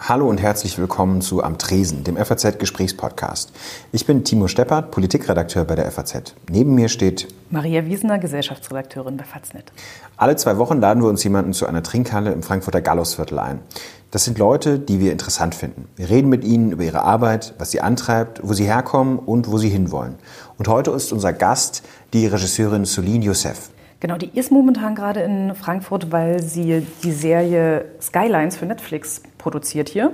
Hallo und herzlich willkommen zu Am Tresen, dem FAZ-Gesprächspodcast. Ich bin Timo Steppert, Politikredakteur bei der FAZ. Neben mir steht Maria Wiesener, Gesellschaftsredakteurin bei Faznet. Alle zwei Wochen laden wir uns jemanden zu einer Trinkhalle im Frankfurter Gallusviertel ein. Das sind Leute, die wir interessant finden. Wir reden mit ihnen über ihre Arbeit, was sie antreibt, wo sie herkommen und wo sie hinwollen. Und heute ist unser Gast die Regisseurin Soline Youssef. Genau, die ist momentan gerade in Frankfurt, weil sie die Serie Skylines für Netflix produziert hier.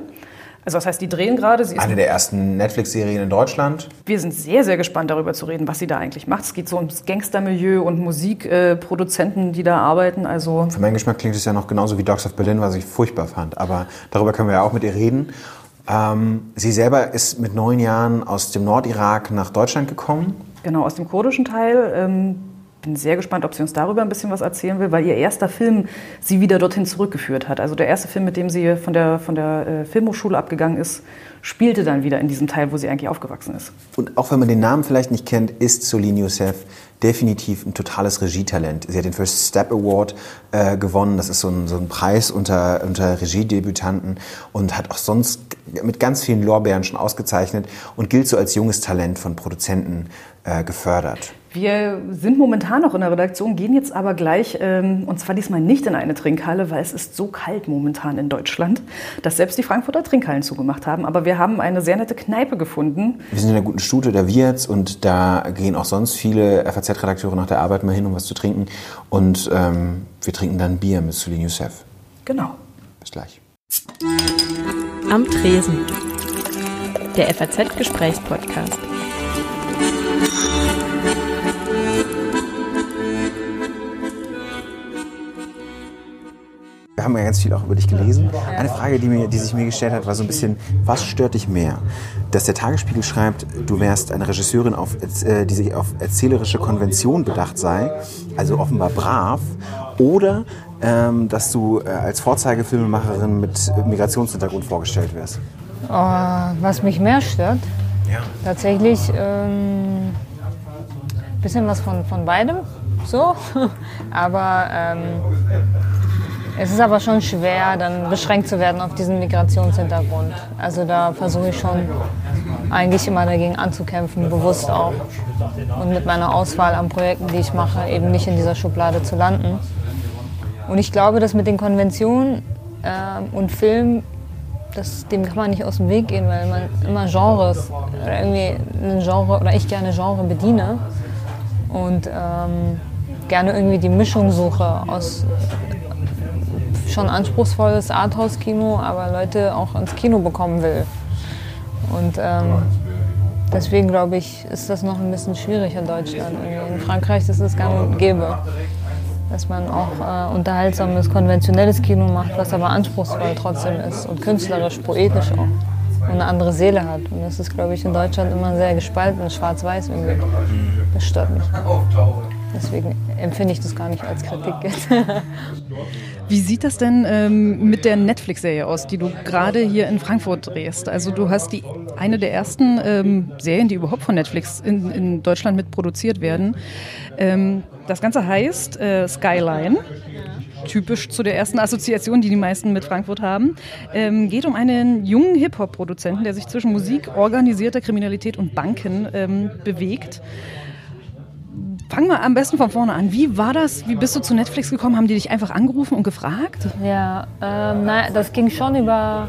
Also das heißt, die drehen gerade. Eine der ersten Netflix-Serien in Deutschland. Wir sind sehr, sehr gespannt darüber zu reden, was sie da eigentlich macht. Es geht so ums Gangstermilieu und Musikproduzenten, die da arbeiten. Also Für meinen Geschmack klingt es ja noch genauso wie Dogs of Berlin, was ich furchtbar fand. Aber darüber können wir ja auch mit ihr reden. Ähm, sie selber ist mit neun Jahren aus dem Nordirak nach Deutschland gekommen. genau aus dem kurdischen Teil. Ähm, bin sehr gespannt, ob sie uns darüber ein bisschen was erzählen will, weil ihr erster Film sie wieder dorthin zurückgeführt hat. Also der erste Film, mit dem sie von der, von der äh, Filmhochschule abgegangen ist, spielte dann wieder in diesem Teil, wo sie eigentlich aufgewachsen ist. Und auch wenn man den Namen vielleicht nicht kennt, ist Soline Youssef definitiv ein totales Regietalent. Sie hat den First Step Award äh, gewonnen. Das ist so ein, so ein Preis unter, unter Regiedebütanten und hat auch sonst mit ganz vielen Lorbeeren schon ausgezeichnet und gilt so als junges Talent von Produzenten äh, gefördert. Wir sind momentan noch in der Redaktion, gehen jetzt aber gleich, ähm, und zwar diesmal nicht in eine Trinkhalle, weil es ist so kalt momentan in Deutschland, dass selbst die Frankfurter Trinkhallen zugemacht haben. Aber wir haben eine sehr nette Kneipe gefunden. Wir sind in der guten Stute der Wirts und da gehen auch sonst viele FAZ-Redakteure nach der Arbeit mal hin, um was zu trinken. Und ähm, wir trinken dann Bier mit Soline Youssef. Genau. Bis gleich. Am Tresen. Der FAZ-Gesprächspodcast. Wir haben ja ganz viel auch über dich gelesen. Eine Frage, die, mir, die sich mir gestellt hat, war so ein bisschen, was stört dich mehr? Dass der Tagesspiegel schreibt, du wärst eine Regisseurin, auf, äh, die sich auf erzählerische Konvention bedacht sei, also offenbar brav, oder ähm, dass du äh, als Vorzeigefilmemacherin mit Migrationshintergrund vorgestellt wirst? Oh, was mich mehr stört, Ja. tatsächlich ein ähm, bisschen was von, von beidem, so. aber ähm, es ist aber schon schwer, dann beschränkt zu werden auf diesen Migrationshintergrund. Also da versuche ich schon eigentlich immer dagegen anzukämpfen, bewusst auch. Und mit meiner Auswahl an Projekten, die ich mache, eben nicht in dieser Schublade zu landen. Und ich glaube, dass mit den Konventionen ähm, und Film, das, dem kann man nicht aus dem Weg gehen, weil man immer Genres oder irgendwie ein Genre oder ich gerne Genre bediene und ähm, gerne irgendwie die Mischung suche aus schon anspruchsvolles Arthouse-Kino, aber Leute auch ins Kino bekommen will. Und ähm, deswegen glaube ich, ist das noch ein bisschen schwierig in Deutschland. Irgendwie In Frankreich ist es gang und gäbe, dass man auch äh, unterhaltsames, konventionelles Kino macht, was aber anspruchsvoll trotzdem ist und künstlerisch, poetisch auch und eine andere Seele hat. Und das ist, glaube ich, in Deutschland immer sehr gespalten, schwarz-weiß irgendwie. Das stört mich. Deswegen empfinde ich das gar nicht als Kritik jetzt. Wie sieht das denn ähm, mit der Netflix-Serie aus, die du gerade hier in Frankfurt drehst? Also du hast die eine der ersten ähm, Serien, die überhaupt von Netflix in, in Deutschland mitproduziert werden. Ähm, das Ganze heißt äh, Skyline. Typisch zu der ersten Assoziation, die die meisten mit Frankfurt haben. Ähm, geht um einen jungen Hip-Hop-Produzenten, der sich zwischen Musik, organisierter Kriminalität und Banken ähm, bewegt. Fangen wir am besten von vorne an. Wie war das? Wie bist du zu Netflix gekommen? Haben die dich einfach angerufen und gefragt? Ja, ähm, nein, das ging schon über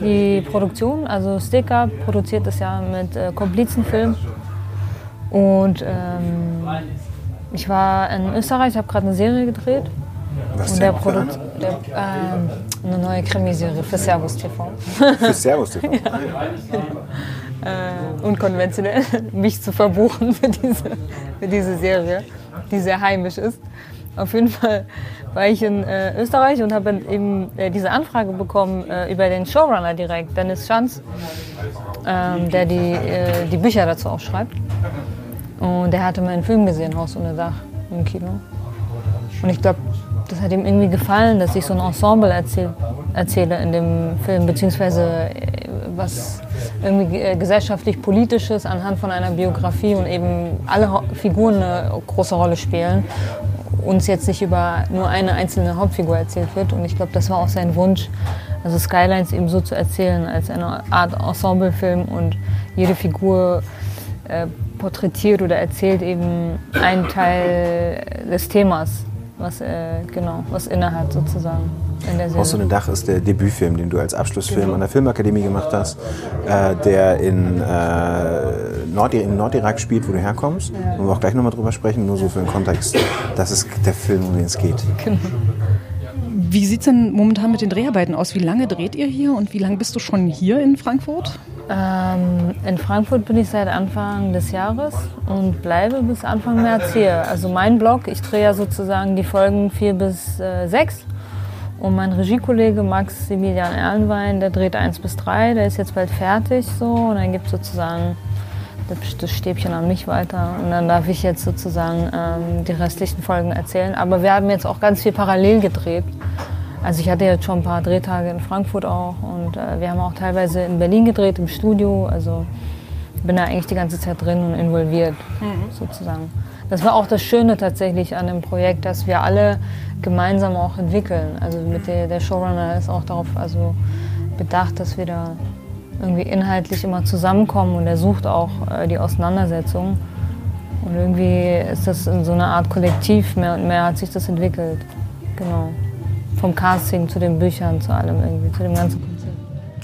die Produktion. Also Sticker produziert das ja mit äh, Komplizenfilm. Und ähm, ich war in Österreich, ich habe gerade eine Serie gedreht. Was Und der Produkt, der, ähm, eine neue Krimiserie für Servus TV. Für Servus TV. äh, unkonventionell, mich zu verbuchen für diese, für diese Serie, die sehr heimisch ist. Auf jeden Fall war ich in äh, Österreich und habe eben äh, diese Anfrage bekommen äh, über den Showrunner direkt, Dennis Schanz, ähm, der die, äh, die Bücher dazu auch schreibt. Und der hatte meinen Film gesehen, Haus ohne Dach, im Kino. Und ich glaube, das hat ihm irgendwie gefallen, dass ich so ein Ensemble erzähl, erzähle in dem Film, beziehungsweise äh, was irgendwie äh, gesellschaftlich-politisches anhand von einer Biografie und eben alle Figuren eine große Rolle spielen. Uns jetzt nicht über nur eine einzelne Hauptfigur erzählt wird. Und ich glaube, das war auch sein Wunsch, Also Skylines eben so zu erzählen als eine Art Ensemblefilm und jede Figur äh, porträtiert oder erzählt eben einen Teil des Themas, was, äh, genau, was innehat sozusagen. In der Haus ohne Dach ist der Debütfilm, den du als Abschlussfilm an der Filmakademie gemacht hast, äh, der in, äh, Nord in Nordirak spielt, wo du herkommst. Ja. Wo wir auch gleich nochmal drüber sprechen, nur so für den Kontext. Das ist der Film, um den es geht. Genau. Wie sieht es denn momentan mit den Dreharbeiten aus? Wie lange dreht ihr hier und wie lange bist du schon hier in Frankfurt? Ähm, in Frankfurt bin ich seit Anfang des Jahres und bleibe bis Anfang März hier. Also mein Blog, ich drehe ja sozusagen die Folgen 4 bis äh, 6 und mein Regiekollege Maximilian Erlenwein, der dreht 1 bis 3, der ist jetzt bald fertig so und dann gibt es sozusagen das Stäbchen an mich weiter und dann darf ich jetzt sozusagen ähm, die restlichen Folgen erzählen. Aber wir haben jetzt auch ganz viel parallel gedreht. Also ich hatte jetzt schon ein paar Drehtage in Frankfurt auch und äh, wir haben auch teilweise in Berlin gedreht im Studio. Also bin da eigentlich die ganze Zeit drin und involviert mhm. sozusagen. Das war auch das Schöne tatsächlich an dem Projekt, dass wir alle gemeinsam auch entwickeln. Also mit der, der Showrunner ist auch darauf also bedacht, dass wir da irgendwie inhaltlich immer zusammenkommen und er sucht auch äh, die Auseinandersetzung. Und irgendwie ist das in so einer Art Kollektiv, mehr und mehr hat sich das entwickelt. Genau. Vom Casting zu den Büchern, zu allem irgendwie, zu dem ganzen Konzept.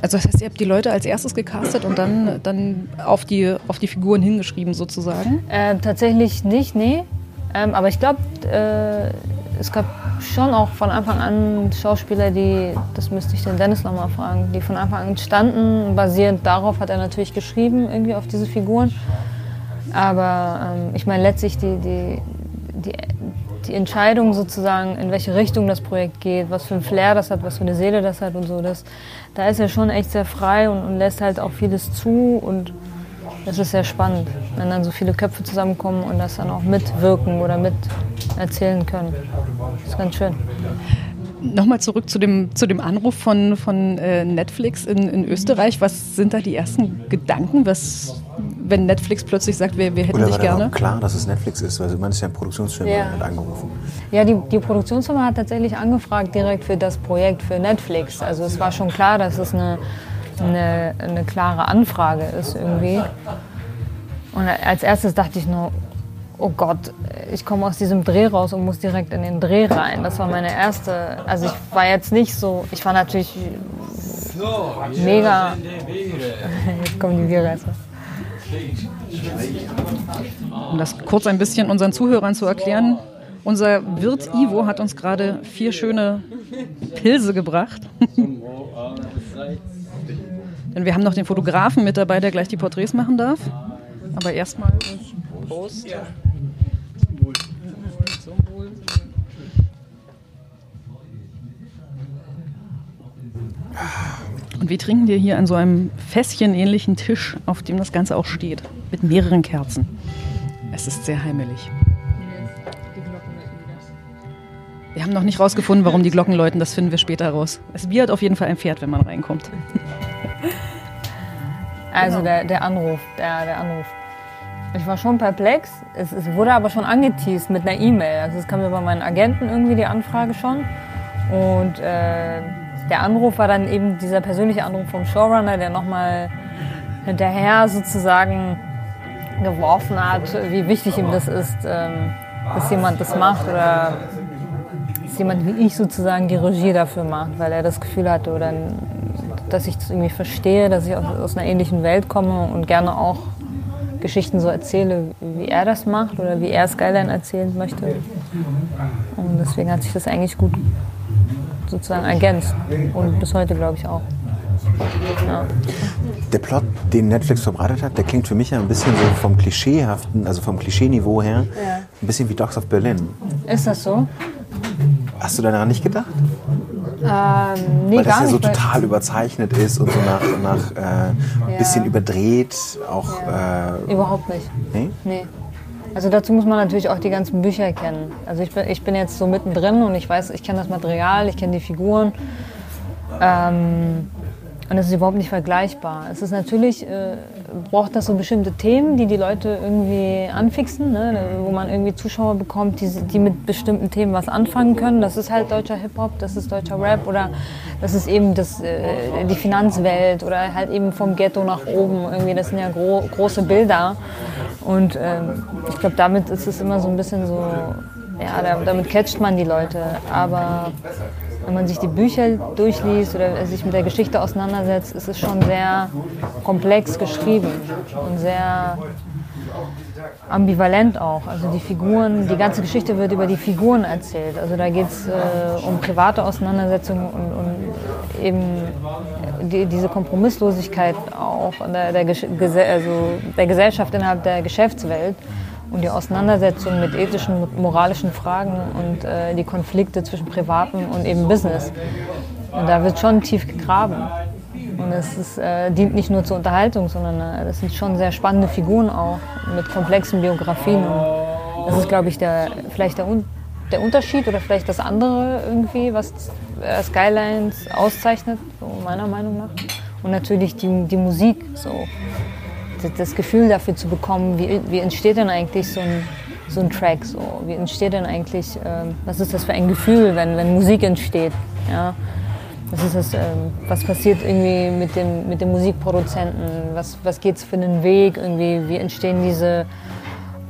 Also das heißt, ihr habt die Leute als erstes gecastet und dann, dann auf, die, auf die Figuren hingeschrieben sozusagen? Äh, tatsächlich nicht, nee. Ähm, aber ich glaube, äh, es gab schon auch von Anfang an Schauspieler, die, das müsste ich den Dennis nochmal fragen, die von Anfang an standen. Basierend darauf hat er natürlich geschrieben, irgendwie auf diese Figuren. Aber ähm, ich meine, letztlich die, die, die, die Entscheidung sozusagen, in welche Richtung das Projekt geht, was für ein Flair das hat, was für eine Seele das hat und so, das, da ist er schon echt sehr frei und, und lässt halt auch vieles zu und das ist sehr spannend, wenn dann so viele Köpfe zusammenkommen und das dann auch mitwirken oder mit erzählen können. Das ist ganz schön. Nochmal zurück zu dem, zu dem Anruf von, von äh, Netflix in, in Österreich. Was sind da die ersten Gedanken, was, wenn Netflix plötzlich sagt, wir, wir hätten Oder dich war gerne? klar, dass es Netflix ist, weil man ist ja ein Produktionsfirma ja. hat angerufen. Ja, die, die Produktionsfirma hat tatsächlich angefragt direkt für das Projekt für Netflix. Also es war schon klar, dass es eine eine, eine klare Anfrage ist irgendwie. Und als erstes dachte ich nur, oh Gott, ich komme aus diesem Dreh raus und muss direkt in den Dreh rein. Das war meine erste, also ich war jetzt nicht so, ich war natürlich mega, jetzt kommen die Bierreißer. Um das kurz ein bisschen unseren Zuhörern zu erklären, unser Wirt Ivo hat uns gerade vier schöne Pilze gebracht. Denn wir haben noch den Fotografen mit dabei, der gleich die Porträts machen darf. Aber erstmal Prost. Und wir trinken dir hier an so einem Fässchen-ähnlichen Tisch, auf dem das Ganze auch steht, mit mehreren Kerzen. Es ist sehr heimelig. Wir haben noch nicht rausgefunden, warum die Glocken läuten, das finden wir später raus. Es wird auf jeden Fall ein Pferd, wenn man reinkommt. Also genau. der, der Anruf, der, der Anruf. Ich war schon perplex. Es, es wurde aber schon angeteased mit einer E-Mail. Also es kam über meinen Agenten irgendwie die Anfrage schon. Und äh, der Anruf war dann eben dieser persönliche Anruf vom Showrunner, der nochmal hinterher sozusagen geworfen hat, wie wichtig ihm das ist, ähm, dass jemand das macht oder dass jemand wie ich sozusagen die Regie dafür macht, weil er das Gefühl hatte oder dass ich das irgendwie verstehe, dass ich aus einer ähnlichen Welt komme und gerne auch Geschichten so erzähle, wie er das macht oder wie er Skyline erzählen möchte. Und deswegen hat sich das eigentlich gut sozusagen ergänzt und bis heute glaube ich auch. Ja. Der Plot, den Netflix verbreitet hat, der klingt für mich ja ein bisschen so vom Klischeehaften, also vom Klischeeniveau her, ja. ein bisschen wie Dogs of Berlin. Ist das so? Hast du daran nicht gedacht? Ähm, nee, weil das ja so total überzeichnet ist und so nach, nach äh, ja. bisschen überdreht. Auch, ja. äh, Überhaupt nicht. Nee? Nee. Also dazu muss man natürlich auch die ganzen Bücher kennen. Also ich bin, ich bin jetzt so mittendrin und ich weiß, ich kenne das Material, ich kenne die Figuren. Ähm, Und das ist überhaupt nicht vergleichbar. Es ist natürlich, äh, braucht das so bestimmte Themen, die die Leute irgendwie anfixen, ne? wo man irgendwie Zuschauer bekommt, die, die mit bestimmten Themen was anfangen können. Das ist halt deutscher Hip-Hop, das ist deutscher Rap oder das ist eben das, äh, die Finanzwelt oder halt eben vom Ghetto nach oben. Irgendwie, das sind ja gro große Bilder. Und ähm, ich glaube, damit ist es immer so ein bisschen so, ja, damit catcht man die Leute. Aber wenn man sich die Bücher durchliest oder sich mit der Geschichte auseinandersetzt, ist es schon sehr komplex geschrieben und sehr ambivalent auch. Also die Figuren, die ganze Geschichte wird über die Figuren erzählt. Also da geht es äh, um private Auseinandersetzungen und, und eben die, diese Kompromisslosigkeit auch der, der, also der Gesellschaft innerhalb der Geschäftswelt und die Auseinandersetzung mit ethischen, moralischen Fragen und äh, die Konflikte zwischen Privaten und eben Business. Und da wird schon tief gegraben. Und es ist, äh, dient nicht nur zur Unterhaltung, sondern äh, das sind schon sehr spannende Figuren auch mit komplexen Biografien. Und das ist, glaube ich, der, vielleicht der, der Unterschied oder vielleicht das andere irgendwie, was äh, Skylines auszeichnet, so meiner Meinung nach. Und natürlich die, die Musik. So das Gefühl dafür zu bekommen, wie, wie entsteht denn eigentlich so ein, so ein Track, so? wie entsteht denn eigentlich, ähm, was ist das für ein Gefühl, wenn, wenn Musik entsteht. Ja? Was, ist das, ähm, was passiert irgendwie mit dem, mit dem Musikproduzenten, was, was geht es für einen Weg, irgendwie, wie entstehen diese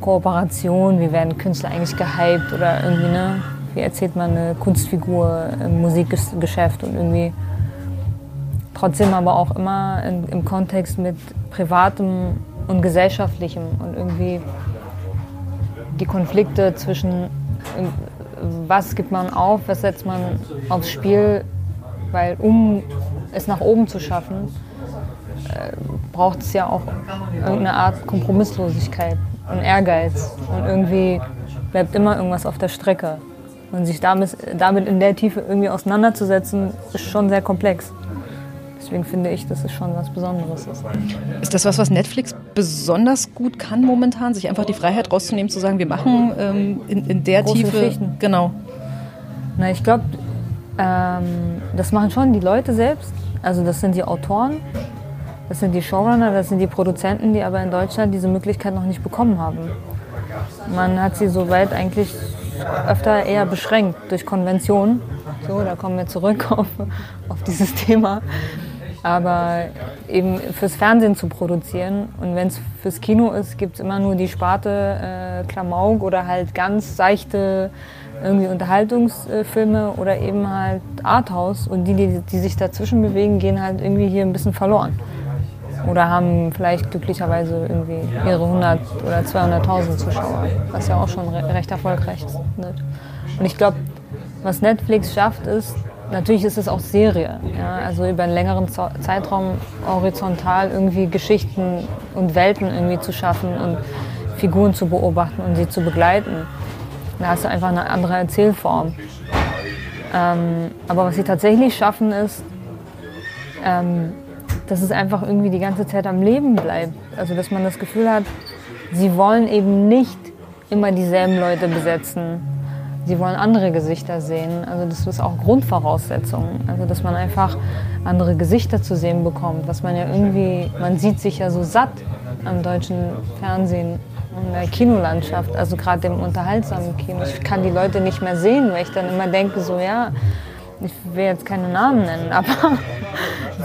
Kooperationen, wie werden Künstler eigentlich gehypt oder irgendwie, ne? wie erzählt man eine Kunstfigur im Musikgeschäft und irgendwie trotzdem aber auch immer in, im Kontext mit Privatem und Gesellschaftlichem und irgendwie die Konflikte zwischen was gibt man auf, was setzt man aufs Spiel, weil um es nach oben zu schaffen, äh, braucht es ja auch irgendeine Art Kompromisslosigkeit und Ehrgeiz und irgendwie bleibt immer irgendwas auf der Strecke. Und sich damit, damit in der Tiefe irgendwie auseinanderzusetzen, ist schon sehr komplex. Deswegen finde ich, dass es schon was Besonderes ist. Ist das was, was Netflix besonders gut kann momentan, sich einfach die Freiheit rauszunehmen, zu sagen, wir machen ähm, in, in, der Große Tiefe. Geschichten. Genau. Na, ich glaube, ähm, das machen schon die Leute selbst. Also das sind die Autoren, das sind die Showrunner, das sind die Produzenten, die aber in Deutschland diese Möglichkeit noch nicht bekommen haben. Man hat sie soweit eigentlich öfter eher beschränkt durch Konventionen. So, da kommen wir zurück auf, auf dieses Thema aber eben fürs Fernsehen zu produzieren. Und wenn es fürs Kino ist, gibt es immer nur die Sparte äh, Klamauk oder halt ganz seichte irgendwie Unterhaltungsfilme oder eben halt Arthouse. Und die, die, die sich dazwischen bewegen, gehen halt irgendwie hier ein bisschen verloren. Oder haben vielleicht glücklicherweise irgendwie ihre 100 oder 200.000 Zuschauer, was ja auch schon recht erfolgreich ist. Und ich glaube, was Netflix schafft, ist, Natürlich ist es auch Serie, ja, also über einen längeren Zeitraum horizontal irgendwie Geschichten und Welten irgendwie zu schaffen und Figuren zu beobachten und sie zu begleiten. Da hast du einfach eine andere Erzählform. Ähm, aber was sie tatsächlich schaffen ist, ähm, dass es einfach irgendwie die ganze Zeit am Leben bleibt. Also dass man das Gefühl hat, sie wollen eben nicht immer dieselben Leute besetzen Sie wollen andere Gesichter sehen. Also das ist auch Grundvoraussetzung. Also dass man einfach andere Gesichter zu sehen bekommt. Was man ja irgendwie, man sieht sich ja so satt am deutschen Fernsehen und der Kinolandschaft, also gerade im unterhaltsamen Kino. Ich kann die Leute nicht mehr sehen, weil ich dann immer denke, so ja, ich will jetzt keine Namen nennen, aber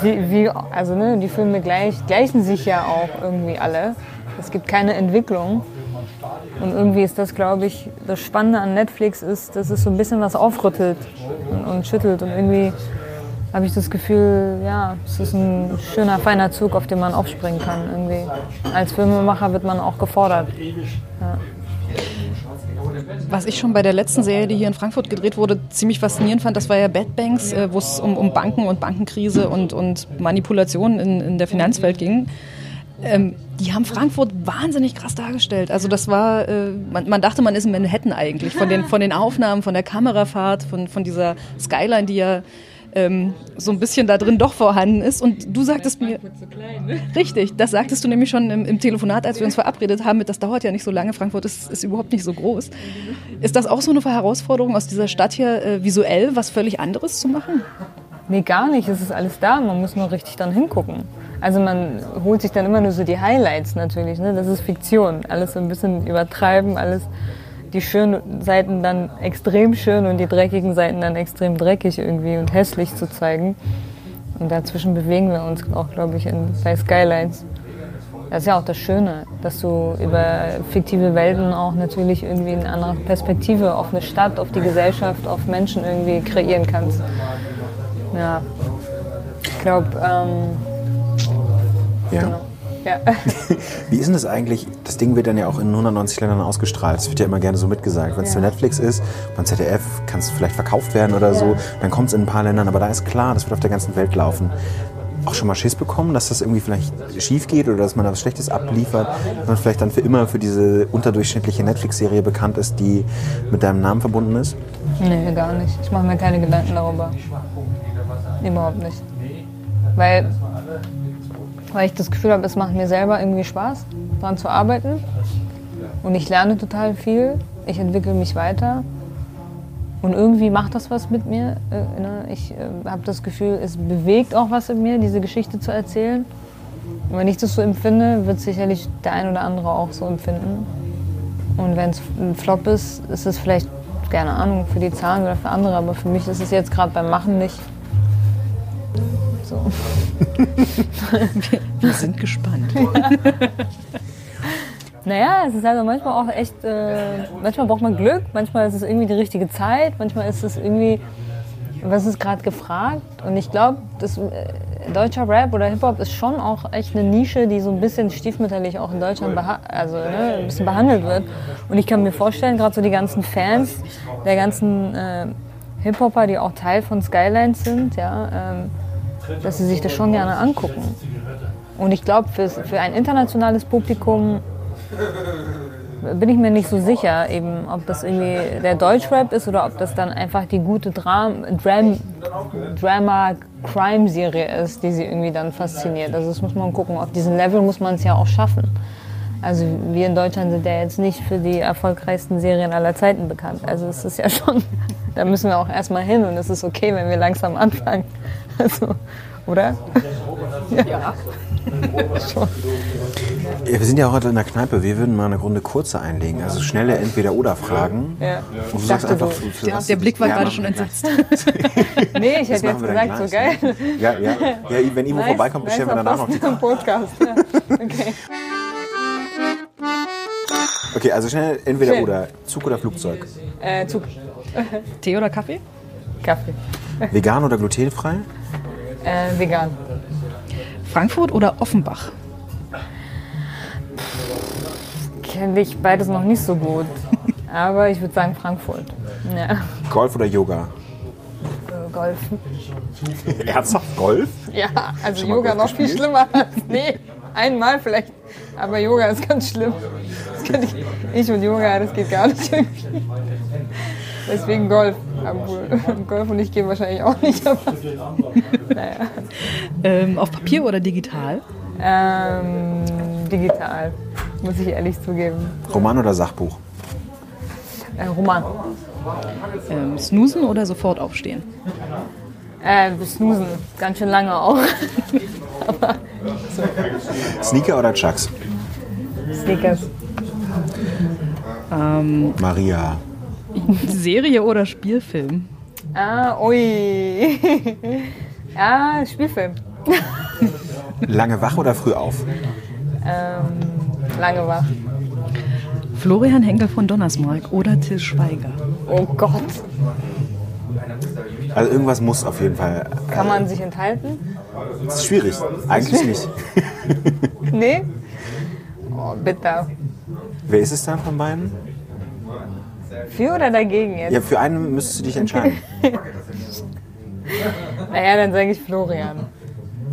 wie, wie, also ne, die Filme gleich, gleichen sich ja auch irgendwie alle. Es gibt keine Entwicklung. Und irgendwie ist das, glaube ich, das Spannende an Netflix ist, dass es so ein bisschen was aufrüttelt und, und schüttelt. Und irgendwie habe ich das Gefühl, ja, es ist ein schöner, feiner Zug, auf den man aufspringen kann. Irgendwie. Als Filmemacher wird man auch gefordert. Ja. Was ich schon bei der letzten Serie, die hier in Frankfurt gedreht wurde, ziemlich faszinierend fand, das war ja Bad Banks, äh, wo es um, um Banken und Bankenkrise und, und Manipulation in, in der Finanzwelt ging. Ähm, die haben Frankfurt wahnsinnig krass dargestellt. Also das war, äh, man, man, dachte, man ist in Manhattan eigentlich. Von den, von den Aufnahmen, von der Kamerafahrt, von, von dieser Skyline, die ja ähm, so ein bisschen da drin doch vorhanden ist. Und du sagtest mir. So klein, ne? Richtig, das sagtest du nämlich schon im, im, Telefonat, als wir uns verabredet haben, mit, das dauert ja nicht so lange. Frankfurt ist, ist überhaupt nicht so groß. Ist das auch so eine Herausforderung aus dieser Stadt hier äh, visuell was völlig anderes zu machen? Nee, gar nicht. Es ist alles da. Man muss nur richtig dann hingucken. Also man holt sich dann immer nur so die Highlights natürlich. Ne? Das ist Fiktion. Alles so ein bisschen übertreiben, alles die schönen Seiten dann extrem schön und die dreckigen Seiten dann extrem dreckig irgendwie und hässlich zu zeigen. Und dazwischen bewegen wir uns auch, glaube ich, in, bei Skylines. Das ist ja auch das Schöne, dass du über fiktive Welten auch natürlich irgendwie eine andere Perspektive auf eine Stadt, auf die Gesellschaft, auf Menschen irgendwie kreieren kannst. Ja, ich glaube, ähm, Ja. genau. Ja. Wie ist denn das eigentlich? Das Ding wird dann ja auch in 190 Ländern ausgestrahlt. Das wird ja immer gerne so mitgesagt. Wenn es Ja. für Netflix ist, beim ZDF kann es vielleicht verkauft werden oder so, Ja. dann kommt es in ein paar Ländern. Aber da ist klar, das wird auf der ganzen Welt laufen. Auch schon mal Schiss bekommen, dass das irgendwie vielleicht schief geht oder dass man da was Schlechtes abliefert, dass man vielleicht dann für immer für diese unterdurchschnittliche Netflix-Serie bekannt ist, die mit deinem Namen verbunden ist? Nee, gar nicht. Ich mache mir keine Gedanken darüber. Überhaupt nicht. Weil, weil ich das Gefühl habe, es macht mir selber irgendwie Spaß, daran zu arbeiten. Und ich lerne total viel. Ich entwickle mich weiter. Und irgendwie macht das was mit mir. Äh, ne? Ich äh, habe das Gefühl, es bewegt auch was in mir, diese Geschichte zu erzählen. Und wenn ich das so empfinde, wird sicherlich der ein oder andere auch so empfinden. Und wenn es ein Flop ist, ist es vielleicht, keine Ahnung, für die Zahlen oder für andere, aber für mich ist es jetzt gerade beim Machen nicht. So. Wir sind gespannt. Naja, es ist also manchmal auch echt, äh, manchmal braucht man Glück, manchmal ist es irgendwie die richtige Zeit, manchmal ist es irgendwie, was ist gerade gefragt. Und ich glaube, äh, deutscher Rap oder Hip-Hop ist schon auch echt eine Nische, die so ein bisschen stiefmütterlich auch in Deutschland also, ne, ein bisschen behandelt wird. Und ich kann mir vorstellen, gerade so die ganzen Fans der ganzen äh, Hip-Hopper, die auch Teil von Skylines sind, ja, ähm, dass sie sich das schon gerne angucken. Und ich glaube, für, ein internationales Publikum bin ich mir nicht so sicher, eben, ob das irgendwie der Deutschrap ist oder ob das dann einfach die gute Dram Dram Drama-Crime-Serie ist, die sie irgendwie dann fasziniert. Also das muss man gucken. Auf diesem Level muss man es ja auch schaffen. Also wir in Deutschland sind ja jetzt nicht für die erfolgreichsten Serien aller Zeiten bekannt. Also es ist ja schon, da müssen wir auch erstmal hin und es ist okay, wenn wir langsam anfangen. Also, oder? Ja. Ja, wir sind ja heute in der Kneipe. Wir würden mal eine Runde kurze einlegen. Also schnelle Entweder-Oder-Fragen. Ja. Und du sagst einfach, du- für, für Der, was der Blick war Ja, gerade schon entsetzt. Nee, ich hätte jetzt gesagt, so geil. Ja, ja, ja, wenn Ivo vorbeikommt, bestellen wir danach noch die. Im Podcast. Ja. Okay. Okay, also schnell entweder Schön. oder. Zug oder Flugzeug. Äh, Zug. Tee oder Kaffee? Kaffee. Vegan oder glutenfrei? Äh, vegan. Frankfurt oder Offenbach? Kenne ich beides noch nicht so gut. Aber ich würde sagen Frankfurt. Ja. Golf oder Yoga? Golf. Ernsthaft Golf? Ja, also Yoga Golf noch viel schlimmer. Nee, einmal vielleicht. Aber Yoga ist ganz schlimm. Ich, ich und Yoga, das geht gar nicht irgendwie. Deswegen Golf. Golf und ich gehen wahrscheinlich auch nicht. Aber, naja. Ähm, auf Papier oder digital? Ähm, digital, muss ich ehrlich zugeben. Roman oder Sachbuch? Äh, Roman. Ähm, snoosen oder sofort aufstehen? Äh, snoosen. Ganz schön lange auch. Sneaker oder Chucks? Sneakers. Maria. Serie oder Spielfilm? Ah, ui. ja, Spielfilm. Lange wach oder früh auf? Ähm, lange wach. Florian Henkel von Donnersmarck oder Till Schweiger? Oh Gott. Also irgendwas muss auf jeden Fall. Kann man sich enthalten? Das ist schwierig. Eigentlich nicht. Nee? Oh, bitter. Wer ist es dann von beiden? Für oder dagegen jetzt? Ja, für einen müsstest du dich entscheiden. Naja, dann sage ich Florian.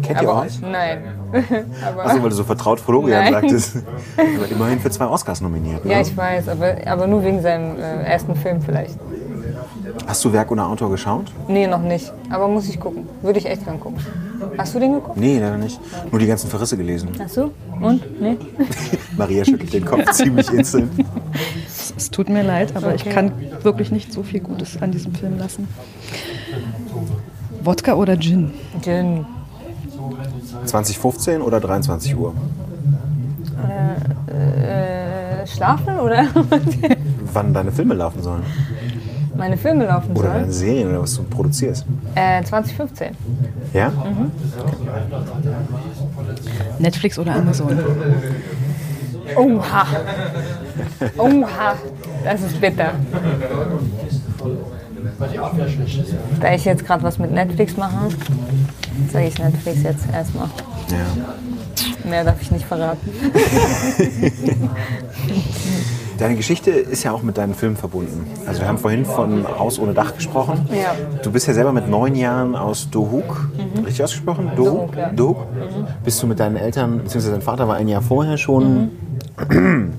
Kennt ihr euch? nein. Achso, weil du so vertraut Florian Nein. sagtest. Aber immerhin für zwei Oscars nominiert. Ne? ja, ich weiß, aber, aber nur wegen seinem äh, ersten Film vielleicht. Hast du Werk ohne Autor geschaut? Nee, noch nicht. Aber muss ich gucken. Würde ich echt gern gucken. Hast du den geguckt? Nee, leider nicht. Nur die ganzen Verrisse gelesen. Hast du? Und? Nee? Maria schüttelt den Kopf ziemlich instant. Es tut mir leid, aber ich Okay. kann wirklich nicht so viel Gutes an diesem Film lassen. Wodka oder Gin? Gin. 2015 oder 23 Uhr? Äh, schlafen oder Wann deine Filme laufen sollen? Meine Filme laufen Oder deine sollen? Serien oder was du produzierst. Äh, 2015. Ja? Netflix oder Amazon? Oha. Oha. Das ist bitter. Da ich jetzt gerade was mit Netflix mache, sage ich Netflix jetzt erstmal. ja. Mehr darf ich nicht verraten. Deine Geschichte ist ja auch mit deinen Filmen verbunden. Also wir haben vorhin von Haus ohne Dach gesprochen. Ja. Du bist ja selber mit neun Jahren aus Dohuk, richtig ausgesprochen? Dohuk? Dohuk, ja. Dohuk? Bist du mit deinen Eltern, beziehungsweise dein Vater war ein Jahr vorher schon,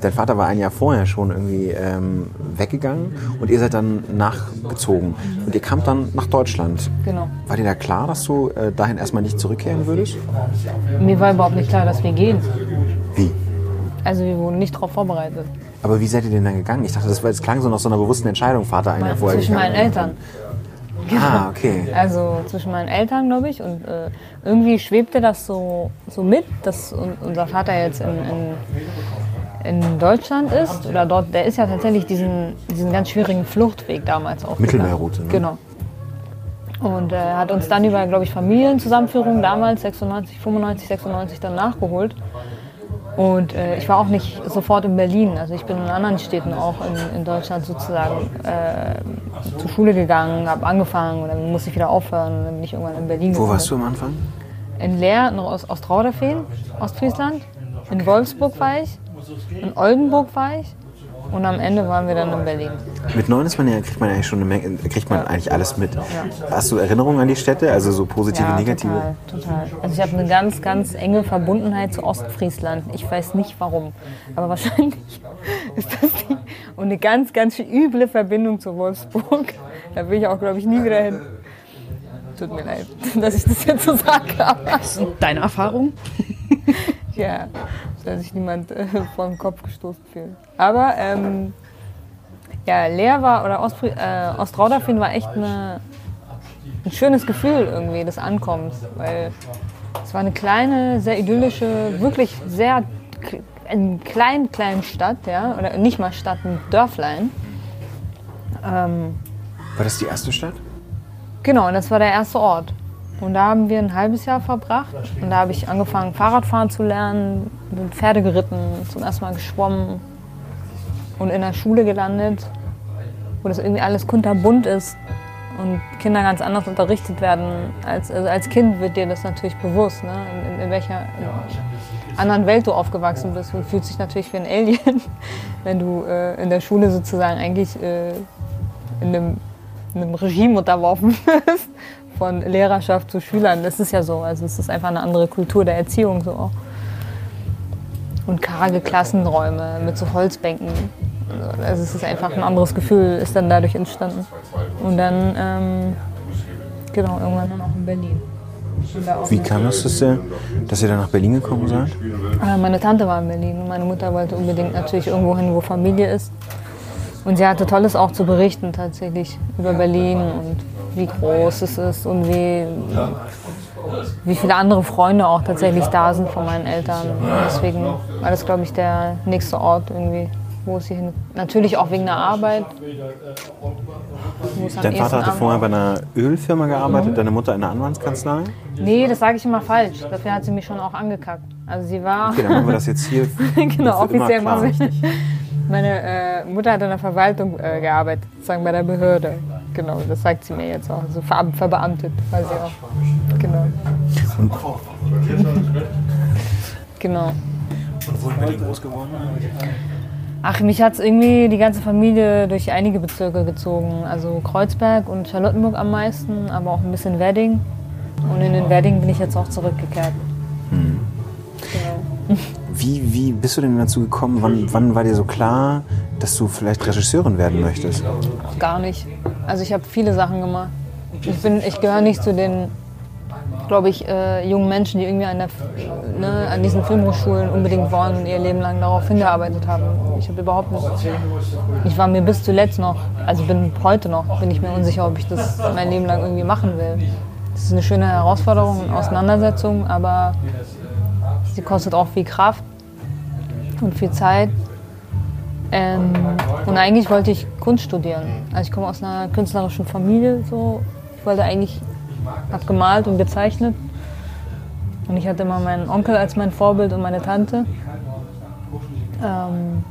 dein Vater war ein Jahr vorher schon irgendwie ähm, weggegangen und ihr seid dann nachgezogen. Und ihr kamt dann nach Deutschland. Genau. War dir da klar, dass du äh, dahin erstmal nicht zurückkehren würdest? Mir war überhaupt nicht klar, dass wir gehen. Also wir wurden nicht darauf vorbereitet. Aber wie seid ihr denn dann gegangen? Ich dachte, das, war, das klang so nach so einer bewussten Entscheidung, Vater ein Jahr vorher. Zwischen meinen. Eltern. Ah, okay. Also zwischen meinen Eltern, glaube ich. Und äh, irgendwie schwebte das so, so mit, dass un unser Vater jetzt in, in, in Deutschland ist. Oder dort, der ist ja tatsächlich diesen, diesen ganz schwierigen Fluchtweg damals auch. Mittelmeerroute, ne? Genau. Und er hat uns dann über, glaube ich, Familienzusammenführung damals, 96, 95, 96 dann nachgeholt. Und äh, ich war auch nicht sofort in Berlin. Also ich bin in anderen Städten auch in, in Deutschland sozusagen äh, zur Schule gegangen, habe angefangen und dann musste ich wieder aufhören und dann bin ich irgendwann in Berlin Wo warst du am Anfang? In Leer, in Ost Ostrauderfehn, Ostfriesland. In Wolfsburg war ich. In Oldenburg war ich. Und am Ende waren wir dann in Berlin. Mit neun ist man ja, kriegt man ja eigentlich schon eine Menge, kriegt man eigentlich alles mit. Hast du Erinnerungen an die Städte? Also so positive, Ja, negative? total, total. Also ich habe eine ganz, ganz enge Verbundenheit zu Ostfriesland. Ich weiß nicht warum, aber wahrscheinlich ist das die und eine ganz, ganz üble Verbindung zu Wolfsburg. Da will ich auch, glaube ich, nie wieder hin. Tut mir leid, dass ich das jetzt so sage. Deine Erfahrung? Ja, soll sich niemand äh, vor den Kopf gestoßen fühlen. Aber ähm, ja, Leer war oder Ostfri äh, Ostrauderfehn war echt eine, ein schönes Gefühl irgendwie des Ankommens, weil es war eine kleine, sehr idyllische, wirklich sehr eine kleinen, kleinen Stadt, ja, oder nicht mal Stadt, ein Dörflein. Ähm, War das die erste Stadt? Genau, und das war der erste Ort. Und da haben wir ein halbes Jahr verbracht. Und da habe ich angefangen, Fahrradfahren zu lernen, bin Pferde geritten, zum ersten Mal geschwommen und in der Schule gelandet, wo das irgendwie alles kunterbunt ist und Kinder ganz anders unterrichtet werden. Als, also als Kind wird dir das natürlich bewusst, ne? in, in, welcher in anderen Welt du aufgewachsen bist. Du fühlst dich natürlich wie ein Alien, wenn du äh, in der Schule sozusagen eigentlich äh, in einem, in einem Regime unterworfen bist, von Lehrerschaft zu Schülern. Das ist ja so. Also es ist einfach eine andere Kultur der Erziehung so auch. Und karge Klassenräume mit so Holzbänken. Also es ist einfach ein anderes Gefühl, ist dann dadurch entstanden. Und dann, ähm, genau, irgendwann dann auch in Berlin. Wie kam das, dass ihr, dass ihr dann nach Berlin gekommen seid? äh, Meine Tante war in Berlin und meine Mutter wollte unbedingt natürlich irgendwo hin, wo Familie ist. Und sie hatte Tolles auch zu berichten tatsächlich über Berlin und wie groß es ist und wie, wie viele andere Freunde auch tatsächlich da sind von meinen Eltern. Deswegen war das, glaube ich, der nächste Ort irgendwie, wo sie hin. Natürlich auch wegen der Arbeit. es Dein Vater hatte vorher bei einer Ölfirma gearbeitet, deine Mutter in einer Anwaltskanzlei. Nee, das sage ich immer falsch. Dafür hat sie mich schon auch angekackt. Also sie war. Okay, dann machen wir das jetzt hier. genau, offiziell machen wir. Meine äh, Mutter hat in der Verwaltung äh, gearbeitet, sozusagen bei der Behörde. Genau, das sagt sie mir jetzt auch. So ver verbeamtet war sie auch. Genau. genau. Wo sind die groß geworden? Ach, mich hat es irgendwie die ganze Familie durch einige Bezirke gezogen. Also Kreuzberg und Charlottenburg am meisten, aber auch ein bisschen Wedding. Und in den Wedding bin ich jetzt auch zurückgekehrt. Genau. Wie, wie bist du denn dazu gekommen? Wann, wann war dir so klar, dass du vielleicht Regisseurin werden möchtest? Gar nicht. Also ich habe viele Sachen gemacht. Ich, ich gehöre nicht zu den glaube ich, äh, jungen Menschen, die irgendwie an, der, ne, an diesen Filmhochschulen unbedingt wollen und ihr Leben lang darauf hingearbeitet haben. Ich habe überhaupt nicht. Ich war mir bis zuletzt noch, also bin heute noch, bin ich mir unsicher, ob ich das mein Leben lang irgendwie machen will. Das ist eine schöne Herausforderung und Auseinandersetzung, aber sie kostet auch viel Kraft und viel Zeit. Ähm, und eigentlich wollte ich Kunst studieren. Also ich komme aus einer künstlerischen Familie. So. Ich wollte eigentlich, habe gemalt und gezeichnet. Und ich hatte immer meinen Onkel als mein Vorbild und meine Tante. Ähm,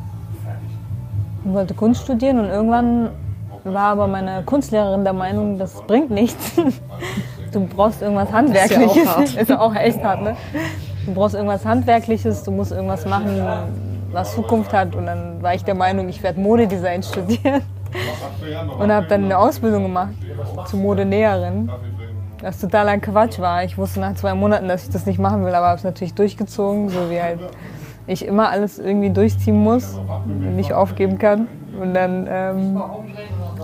und wollte Kunst studieren und irgendwann war aber meine Kunstlehrerin der Meinung, das bringt nichts. Du brauchst irgendwas Handwerkliches. ist ja auch hart. ist ja auch echt hart, ne? Du brauchst irgendwas Handwerkliches, du musst irgendwas machen, was Zukunft hat. Und dann war ich der Meinung, ich werde Modedesign studieren. Und habe dann eine Ausbildung gemacht zur Modenäherin. Was totaler Quatsch war. Ich wusste nach zwei Monaten, dass ich das nicht machen will, aber habe es natürlich durchgezogen, so wie halt ich immer alles irgendwie durchziehen muss und nicht aufgeben kann. Und dann ähm,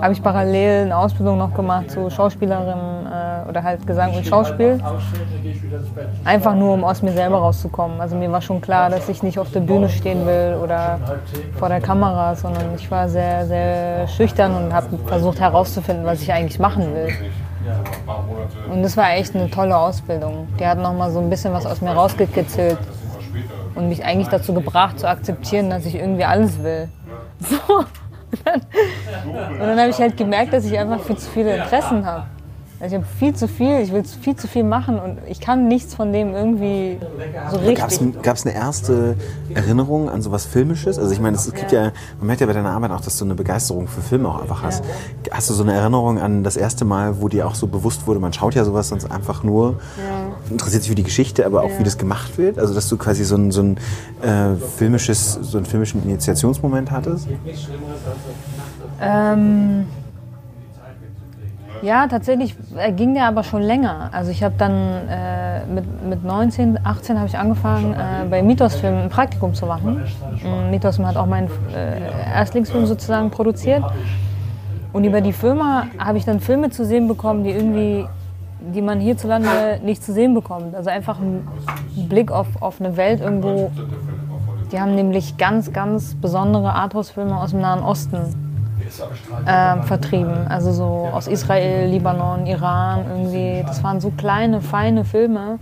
habe ich parallel eine Ausbildung noch gemacht zur Schauspielerin äh, oder halt Gesang und Schauspiel. Einfach nur, um aus mir selber rauszukommen. Also mir war schon klar, dass ich nicht auf der Bühne stehen will oder vor der Kamera, sondern ich war sehr, sehr schüchtern und habe versucht herauszufinden, was ich eigentlich machen will. Und das war echt eine tolle Ausbildung. Die hat noch mal so ein bisschen was aus mir rausgekitzelt und mich eigentlich dazu gebracht, zu akzeptieren, dass ich irgendwie alles will. So. Und dann, habe ich halt gemerkt, dass ich einfach viel zu viele Interessen habe. Ich habe viel zu viel, ich will viel zu viel machen und ich kann nichts von dem irgendwie so richtig. Gab es eine erste Erinnerung an sowas Filmisches? Also ich meine, es gibt ja, man merkt ja bei deiner Arbeit auch, dass du eine Begeisterung für Filme auch einfach hast. Hast du so eine Erinnerung an das erste Mal, wo dir auch so bewusst wurde, man schaut ja sowas sonst einfach nur, interessiert sich für die Geschichte, aber auch wie das gemacht wird? Also dass du quasi so ein, so ein äh, filmisches, so einen filmischen Initiationsmoment hattest? Ähm, ja, tatsächlich äh, ging der aber schon länger. Also ich habe dann äh, mit, mit 19, 18 habe ich angefangen, äh, bei Mythos-Film ein Praktikum zu machen. Mm, Mythos hat auch meinen äh, Erstlingsfilm sozusagen produziert. Und über die Firma habe ich dann Filme zu sehen bekommen, die irgendwie, die man hierzulande nicht zu sehen bekommt. Also einfach ein Blick auf, auf eine Welt irgendwo. Die haben nämlich ganz, ganz besondere Arthouse-Filme aus dem Nahen Osten ähm, vertrieben. Also so aus Israel, Libanon, Iran irgendwie. Das waren so kleine, feine Filme.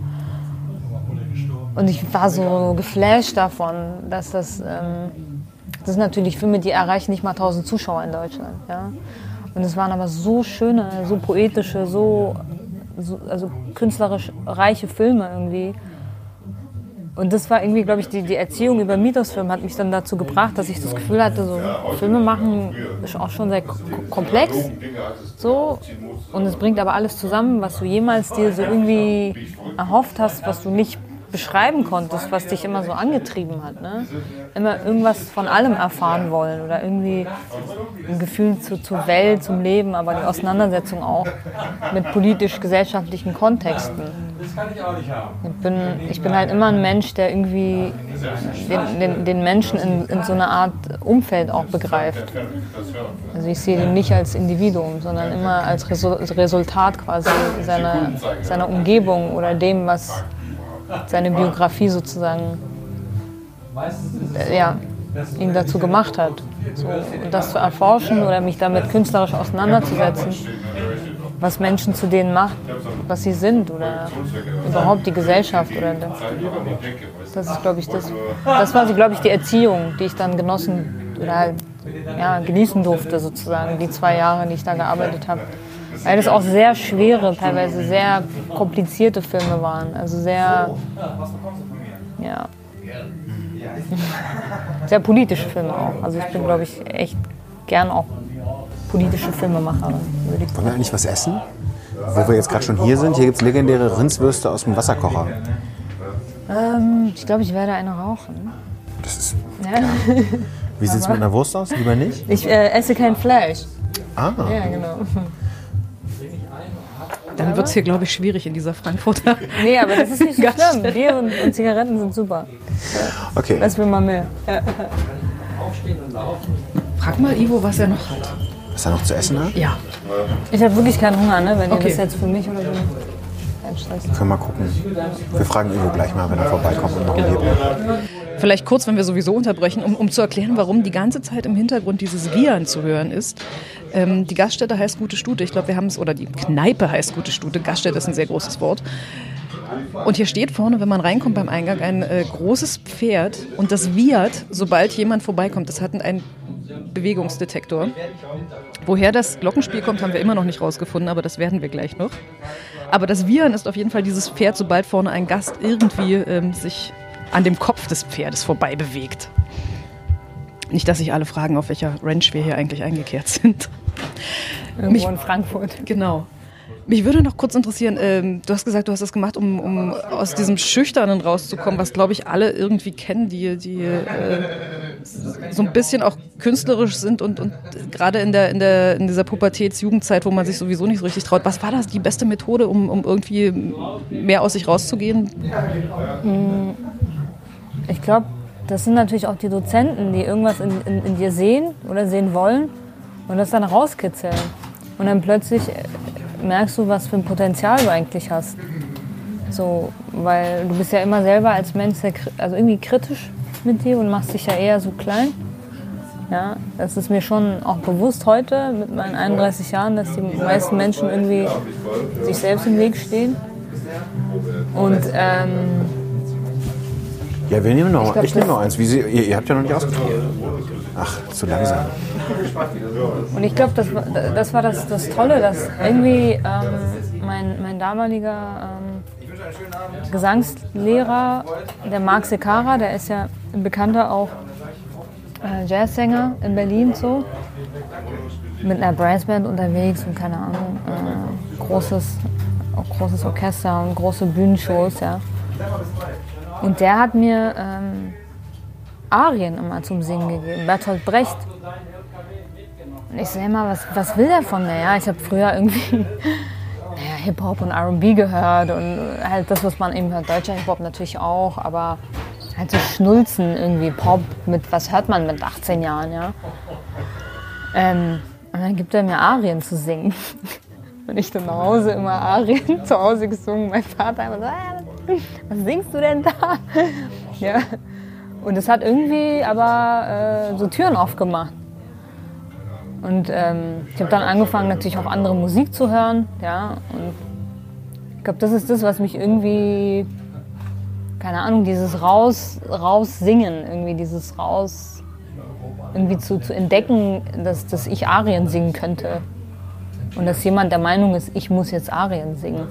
Und ich war so geflasht davon, dass das, ähm, das sind natürlich Filme, die erreichen nicht mal 1000 Zuschauer in Deutschland. Ja? Und es waren aber so schöne, so poetische, so, so also künstlerisch reiche Filme irgendwie. Und das war irgendwie, glaube ich, die, die Erziehung über Mythosfilm hat mich dann dazu gebracht, dass ich das Gefühl hatte, so Filme machen ist auch schon sehr ko- komplex. So. Und es bringt aber alles zusammen, was du jemals dir so irgendwie erhofft hast, was du nicht beschreiben konntest, was dich immer so angetrieben hat. Ne? Immer irgendwas von allem erfahren wollen oder irgendwie ein Gefühl zu, zur Welt, zum Leben, aber die Auseinandersetzung auch mit politisch-gesellschaftlichen Kontexten. Ich bin, ich bin halt immer ein Mensch, der irgendwie den, den, den Menschen in, in so einer Art Umfeld auch begreift. Also ich sehe ihn nicht als Individuum, sondern immer als Resu- Resultat quasi seiner, seiner Umgebung oder dem, was seine Biografie sozusagen ja, ihn dazu gemacht hat. So, und das zu erforschen oder mich damit künstlerisch auseinanderzusetzen, was Menschen zu denen macht, was sie sind oder überhaupt die Gesellschaft oder das. Das ist, glaube ich, das. Das war, glaube ich, die Erziehung, die ich dann genossen oder halt, ja, genießen durfte sozusagen, die zwei Jahre, die ich da gearbeitet habe. Weil das auch sehr schwere, teilweise sehr komplizierte Filme waren. Also sehr, ja, sehr politische Filme auch. Also ich bin, glaube ich, echt gern auch politische Filmemacherin, Wollen wir eigentlich was essen? Wo wir jetzt gerade schon hier sind, hier gibt es legendäre Rindswürste aus dem Wasserkocher. Ähm, ich glaube, ich werde eine rauchen. Das ist, Ja. wie sieht es mit einer Wurst aus? Lieber nicht? Ich äh, esse kein Fleisch. Ah, Ja, genau. Dann wird es hier, glaube ich, schwierig in dieser Frankfurter. Nee, aber das ist nicht so schlimm. Bier und, und Zigaretten sind super. okay. Was will man mehr? Frag mal Ivo, was er noch hat. Was er noch zu essen hat? Ja. Ich habe wirklich keinen Hunger, ne? wenn ihr Okay. das jetzt für mich oder so. kein Stress. Können wir mal gucken. Wir fragen Ivo gleich mal, wenn er vorbeikommt und noch Genau. lebt. Vielleicht kurz, wenn wir sowieso unterbrechen, um, um zu erklären, warum die ganze Zeit im Hintergrund dieses Wiehern zu hören ist. Ähm, die Gaststätte heißt Gute Stute. Ich glaube, wir haben es, oder die Kneipe heißt Gute Stute. Gaststätte ist ein sehr großes Wort. Und hier steht vorne, wenn man reinkommt beim Eingang, ein äh, großes Pferd und das wiehert, sobald jemand vorbeikommt. Das hat einen Bewegungsdetektor. Woher das Glockenspiel kommt, haben wir immer noch nicht rausgefunden, aber das werden wir gleich noch. Aber das Wiehern ist auf jeden Fall dieses Pferd, sobald vorne ein Gast irgendwie ähm, sich an dem Kopf des Pferdes vorbei bewegt. Nicht, dass sich alle fragen, auf welcher Ranch wir hier eigentlich eingekehrt sind. Irgendwo Mich- in Frankfurt. Genau. Mich würde noch kurz interessieren, ähm, du hast gesagt, du hast das gemacht, um, um aus diesem Schüchternen rauszukommen, was, glaube ich, alle irgendwie kennen, die, die äh, so ein bisschen auch künstlerisch sind und, und gerade in, der, in, der, in dieser Pubertäts-Jugendzeit, wo man sich sowieso nicht so richtig traut. Was war das die beste Methode, um, um irgendwie mehr aus sich rauszugehen? Ich glaube, das sind natürlich auch die Dozenten, die irgendwas in, in, in dir sehen oder sehen wollen und das dann rauskitzeln. Und dann plötzlich äh, merkst du, was für ein Potenzial du eigentlich hast. So, weil du bist ja immer selber als Mensch also irgendwie kritisch mit dir und machst dich ja eher so klein. Ja, das ist mir schon auch bewusst heute mit meinen 31 Jahren, dass die meisten Menschen irgendwie sich selbst im Weg stehen. Und ähm, Ja, wir nehmen noch, ich, glaub, nehme noch eins. Sie, ihr, ihr habt ja noch nicht ausgetrunken. Ach, zu langsam. Und ich glaube, das war, das, war das, das Tolle, dass irgendwie ähm, mein, mein damaliger ähm, Gesangslehrer, der Marc Sekara, der ist ja ein bekannter auch äh, Jazzsänger in Berlin so, mit einer Brassband unterwegs und keine Ahnung, äh, großes, großes Orchester und große Bühnenshows, ja. Und der hat mir ähm, Arien immer zum Singen gegeben, Bertolt Brecht. Und ich hey mal, was, was will der von mir? Ja, ich habe früher irgendwie Hip-Hop und RB gehört und halt das, was man eben hört, deutscher Hip-Hop natürlich auch, aber halt so Schnulzen irgendwie, Pop, mit was hört man mit 18 Jahren, ja. Ähm, und dann gibt er mir Arien zu singen. Und ich dann nach Hause immer Arien zu Hause gesungen. Mein Vater immer so, "Ah, was singst du denn da? Ja. Und es hat irgendwie aber äh, so Türen aufgemacht. Und ähm, ich habe dann angefangen, natürlich auch andere Musik zu hören. Ja, und ich glaube, das ist das, was mich irgendwie, keine Ahnung, dieses raus, raus singen, irgendwie dieses raus, irgendwie zu, zu entdecken, dass, dass ich Arien singen könnte. Und dass jemand der Meinung ist, ich muss jetzt Arien singen,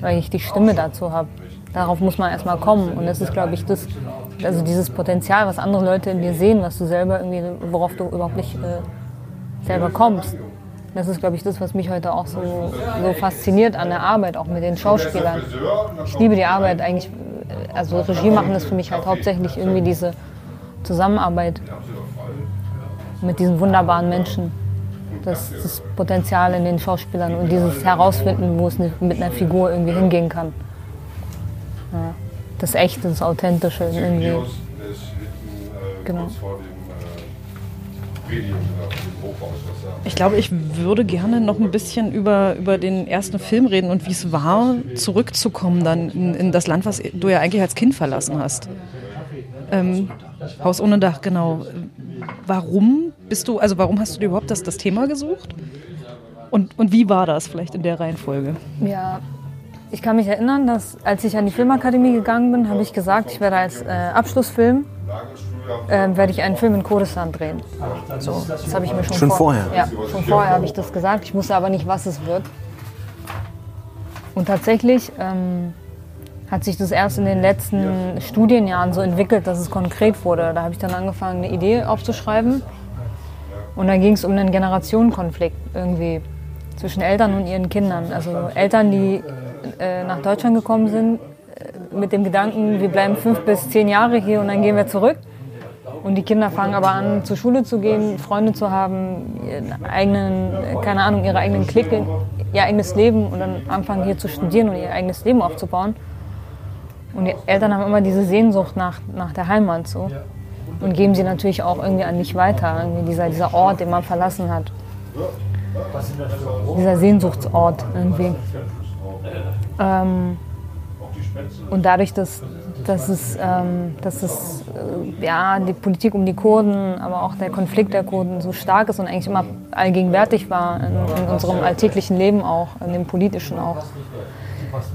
weil ich die Stimme dazu habe. Darauf muss man erstmal kommen. Und das ist, glaube ich, das, also dieses Potenzial, was andere Leute in dir sehen, was du selber irgendwie, worauf du überhaupt nicht äh, selber kommst. Das ist, glaube ich, das, was mich heute auch so, so fasziniert an der Arbeit, auch mit den Schauspielern. Ich liebe die Arbeit eigentlich, äh, also Regie machen ist für mich halt hauptsächlich irgendwie diese Zusammenarbeit mit diesen wunderbaren Menschen. Das, das Potenzial in den Schauspielern und dieses Herausfinden, wo es mit einer Figur irgendwie hingehen kann. Ja. Das Echte, das Authentische irgendwie. Äh, Genau. Ich glaube, ich würde gerne noch ein bisschen über, über den ersten Film reden und wie es war, zurückzukommen dann in, in das Land, was du ja eigentlich als Kind verlassen hast. Ähm, Haus ohne Dach, genau. Warum bist du, also warum hast du dir überhaupt das, das Thema gesucht? Und, und wie war das vielleicht in der Reihenfolge? Ja, ich kann mich erinnern, dass als ich an die Filmakademie gegangen bin, habe ich gesagt, ich werde als äh, Abschlussfilm äh, werde ich einen Film in Kurdistan drehen. So, das habe ich mir schon, Schon vor- vorher? Ja, schon vorher habe ich das gesagt. Ich wusste aber nicht, was es wird. Und tatsächlich ähm, hat sich das erst in den letzten Studienjahren so entwickelt, dass es konkret wurde. Da habe ich dann angefangen, eine Idee aufzuschreiben. Und dann ging es um einen Generationenkonflikt irgendwie zwischen Eltern und ihren Kindern. Also Eltern, die äh, nach Deutschland gekommen sind, äh, mit dem Gedanken, wir bleiben fünf bis zehn Jahre hier und dann gehen wir zurück. Und die Kinder fangen aber an, zur Schule zu gehen, Freunde zu haben, ihren eigenen, keine Ahnung, ihre eigenen Clique, ihr eigenes Leben und dann anfangen hier zu studieren und ihr eigenes Leben aufzubauen. Und die Eltern haben immer diese Sehnsucht nach, nach der Heimat so. Und geben sie natürlich auch irgendwie an mich weiter. Irgendwie dieser, dieser Ort, den man verlassen hat. Dieser Sehnsuchtsort irgendwie. Ähm, und dadurch, dass, dass, es, ähm, dass es, äh, ja, die Politik um die Kurden, aber auch der Konflikt der Kurden so stark ist und eigentlich immer allgegenwärtig war in, in unserem alltäglichen Leben auch, in dem politischen auch.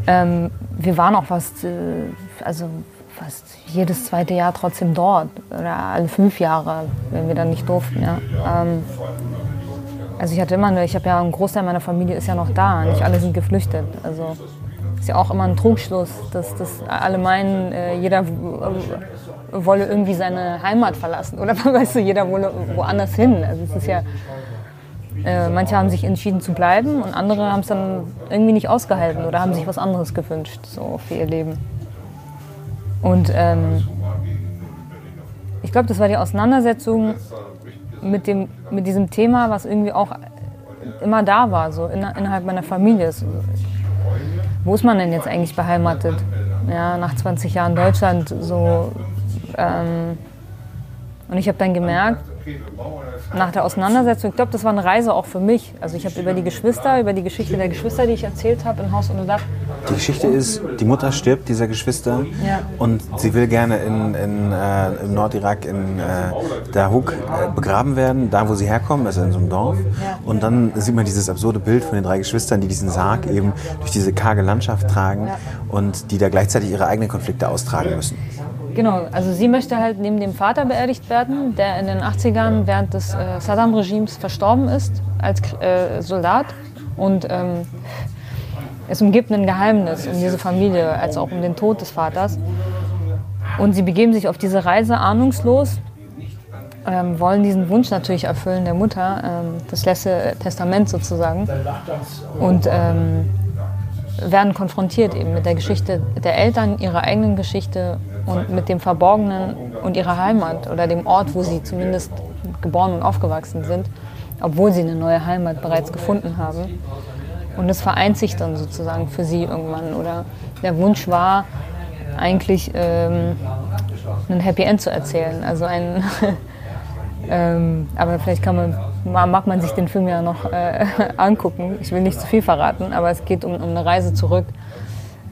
Ähm, wir waren auch fast, äh, also fast jedes zweite Jahr trotzdem dort oder alle fünf Jahre, wenn wir dann nicht durften. Ja. Ähm, also ich hatte immer, eine, ich habe ja einen Großteil meiner Familie ist ja noch da, nicht alle sind geflüchtet. Also ist ja auch immer ein Trugschluss, dass, dass alle meinen, äh, jeder wolle irgendwie seine Heimat verlassen oder weißt du, jeder wolle woanders hin. Also es ist ja, äh, manche haben sich entschieden zu bleiben und andere haben es dann irgendwie nicht ausgehalten oder haben sich was anderes gewünscht so für ihr Leben. Und ähm, ich glaube, das war die Auseinandersetzung mit, dem, mit diesem Thema, was irgendwie auch immer da war, so in, innerhalb meiner Familie. Wo ist man denn jetzt eigentlich beheimatet? Ja, nach 20 Jahren Deutschland so. Ähm, und ich habe dann gemerkt, nach der Auseinandersetzung, ich glaube, das war eine Reise auch für mich. Also ich habe über die Geschwister, über die Geschichte der Geschwister, die ich erzählt habe in Haus ohne Dach. Die Geschichte ist, die Mutter stirbt dieser Geschwister Ja. und sie will gerne in, in, äh, im Nordirak in äh, Dahuk äh, begraben werden, da wo sie herkommen, also in so einem Dorf. Und dann sieht man dieses absurde Bild von den drei Geschwistern, die diesen Sarg eben durch diese karge Landschaft tragen und die da gleichzeitig ihre eigenen Konflikte austragen müssen. Genau, also sie möchte halt neben dem Vater beerdigt werden, der in den 80ern während des äh, Saddam-Regimes verstorben ist als äh, Soldat. Und ähm, es umgibt ein Geheimnis um diese Familie, als auch um den Tod des Vaters. Und sie begeben sich auf diese Reise ahnungslos, ähm, wollen diesen Wunsch natürlich erfüllen der Mutter, ähm, das letzte Testament sozusagen. Und ähm, werden konfrontiert eben mit der Geschichte der Eltern, ihrer eigenen Geschichte und mit dem Verborgenen und ihrer Heimat oder dem Ort, wo sie zumindest geboren und aufgewachsen sind, obwohl sie eine neue Heimat bereits gefunden haben. Und es vereint sich dann sozusagen für sie irgendwann. Oder der Wunsch war eigentlich ähm, ein Happy End zu erzählen. Also ein ähm, aber vielleicht kann man, mag man sich den Film ja noch äh, angucken. Ich will nicht zu viel verraten, aber es geht um, um eine Reise zurück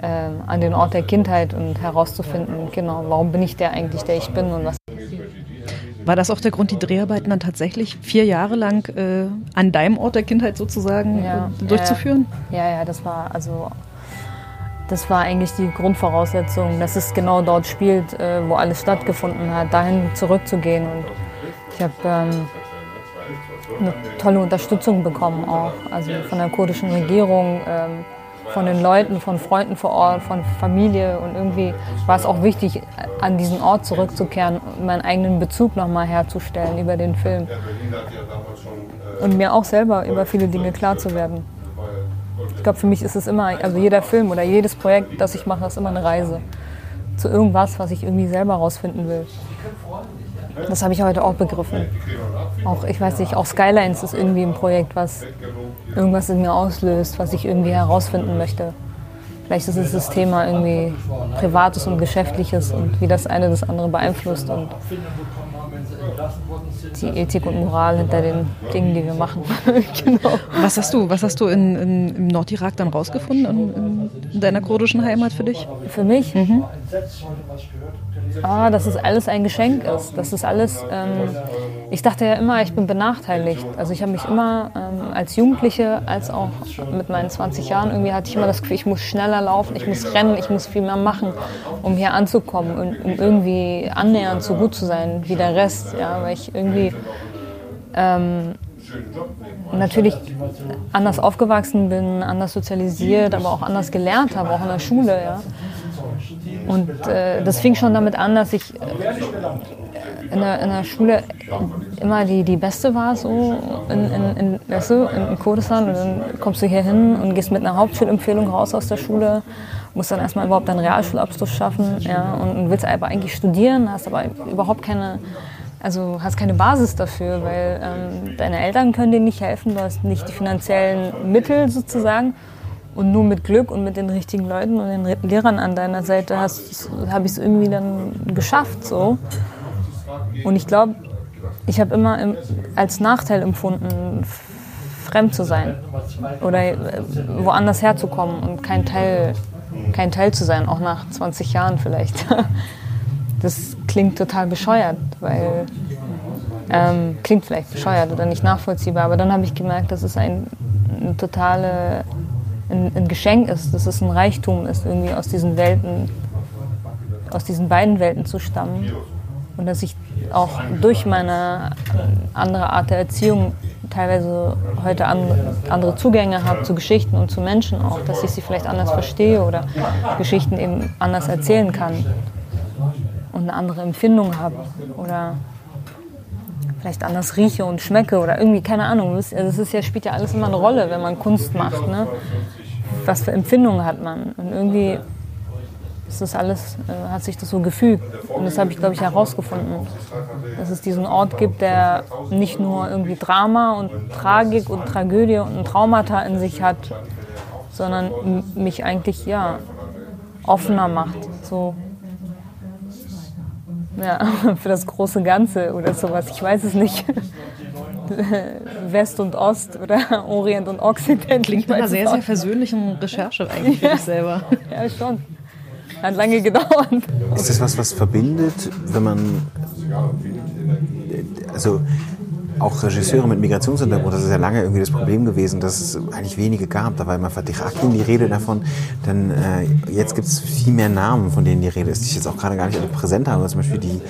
ähm, an den Ort der Kindheit und herauszufinden, genau, warum bin ich der eigentlich, der ich bin und was. War das auch der Grund, die Dreharbeiten dann tatsächlich vier Jahre lang äh, an deinem Ort der Kindheit sozusagen Ja, äh, durchzuführen? Ja, ja, das war also das war eigentlich die Grundvoraussetzung, dass es genau dort spielt, äh, wo alles stattgefunden hat, dahin zurückzugehen. Und ich habe ähm, eine tolle Unterstützung bekommen auch, also von der kurdischen Regierung, ähm, von den Leuten, von Freunden vor Ort, von Familie. Und irgendwie war es auch wichtig, an diesen Ort zurückzukehren meinen eigenen Bezug nochmal herzustellen über den Film. Und mir auch selber über viele Dinge klar zu werden. Ich glaube, für mich ist es immer, also jeder Film oder jedes Projekt, das ich mache, ist immer eine Reise zu irgendwas, was ich irgendwie selber rausfinden will. Das habe ich heute auch begriffen. Auch, ich weiß nicht, auch Skylines ist irgendwie ein Projekt, was irgendwas in mir auslöst, was ich irgendwie herausfinden möchte. Vielleicht ist es das Thema irgendwie Privates und Geschäftliches und wie das eine das andere beeinflusst und die Ethik und Moral hinter den Dingen, die wir machen. genau. Was hast du, was hast du in, in, im Nordirak dann rausgefunden in, in, in deiner kurdischen Heimat für dich? Für mich? Ah, dass es alles ein Geschenk ist. Das ist alles. Ähm, ich dachte ja immer, ich bin benachteiligt. Also ich habe mich immer ähm, als Jugendliche, als auch mit meinen 20 Jahren irgendwie hatte ich immer das Gefühl, ich muss schneller laufen, ich muss rennen, ich muss viel mehr machen, um hier anzukommen und um irgendwie annähernd so gut zu sein wie der Rest. Ja, weil ich irgendwie ähm, natürlich anders aufgewachsen bin, anders sozialisiert, aber auch anders gelernt habe, auch in der Schule. Ja. Und äh, das fing schon damit an, dass ich äh, in, der, in der Schule immer die, die Beste war, so in, in, in, weißt du, in Kurdistan. Und dann kommst du hier hin und gehst mit einer Hauptschulempfehlung raus aus der Schule, musst dann erstmal überhaupt deinen Realschulabschluss schaffen ja, und willst aber eigentlich studieren, hast aber überhaupt keine, also hast keine Basis dafür, weil ähm, deine Eltern können dir nicht helfen, du hast nicht die finanziellen Mittel sozusagen. Und nur mit Glück und mit den richtigen Leuten und den Lehrern an deiner Seite habe ich es irgendwie dann geschafft. So. Und ich glaube, ich habe immer im, als Nachteil empfunden, fremd zu sein oder äh, woanders herzukommen und kein Teil, kein Teil zu sein, auch nach 20 Jahren vielleicht. Das klingt total bescheuert, weil ähm, klingt vielleicht bescheuert oder nicht nachvollziehbar, aber dann habe ich gemerkt, dass es ein, ein totale ein, ein Geschenk ist, dass es ein Reichtum ist, irgendwie aus diesen Welten, aus diesen beiden Welten zu stammen. Und dass ich auch durch meine andere Art der Erziehung teilweise heute andere Zugänge habe zu Geschichten und zu Menschen auch, dass ich sie vielleicht anders verstehe oder Geschichten eben anders erzählen kann und eine andere Empfindung habe oder vielleicht anders rieche und schmecke oder irgendwie, keine Ahnung. Das, also ist ja, spielt ja alles immer eine Rolle, wenn man Kunst macht. Ne? Was für Empfindungen hat man? Und irgendwie ist das alles, äh, hat sich das so gefügt. Und das habe ich, glaube ich, herausgefunden. Dass es diesen Ort gibt, der nicht nur irgendwie Drama und Tragik und Tragödie und Traumata in sich hat, sondern mich eigentlich, ja, offener macht. So ja, für das große Ganze oder sowas. Ich weiß es nicht. West und Ost oder Orient und Occident. Klingt nach einer sehr, sehr versöhnlichen Recherche eigentlich für dich selber. Ja, schon. Hat lange gedauert. Ist das was, was verbindet, wenn man. Also auch Regisseure mit Migrationshintergrund, das ist ja lange irgendwie das Problem gewesen, dass es eigentlich wenige gab. Da war immer Fatih Akin die Rede davon. Denn äh, jetzt gibt es viel mehr Namen, von denen die Rede ist, die ich jetzt auch gerade gar nicht alle präsent habe. Zum Beispiel die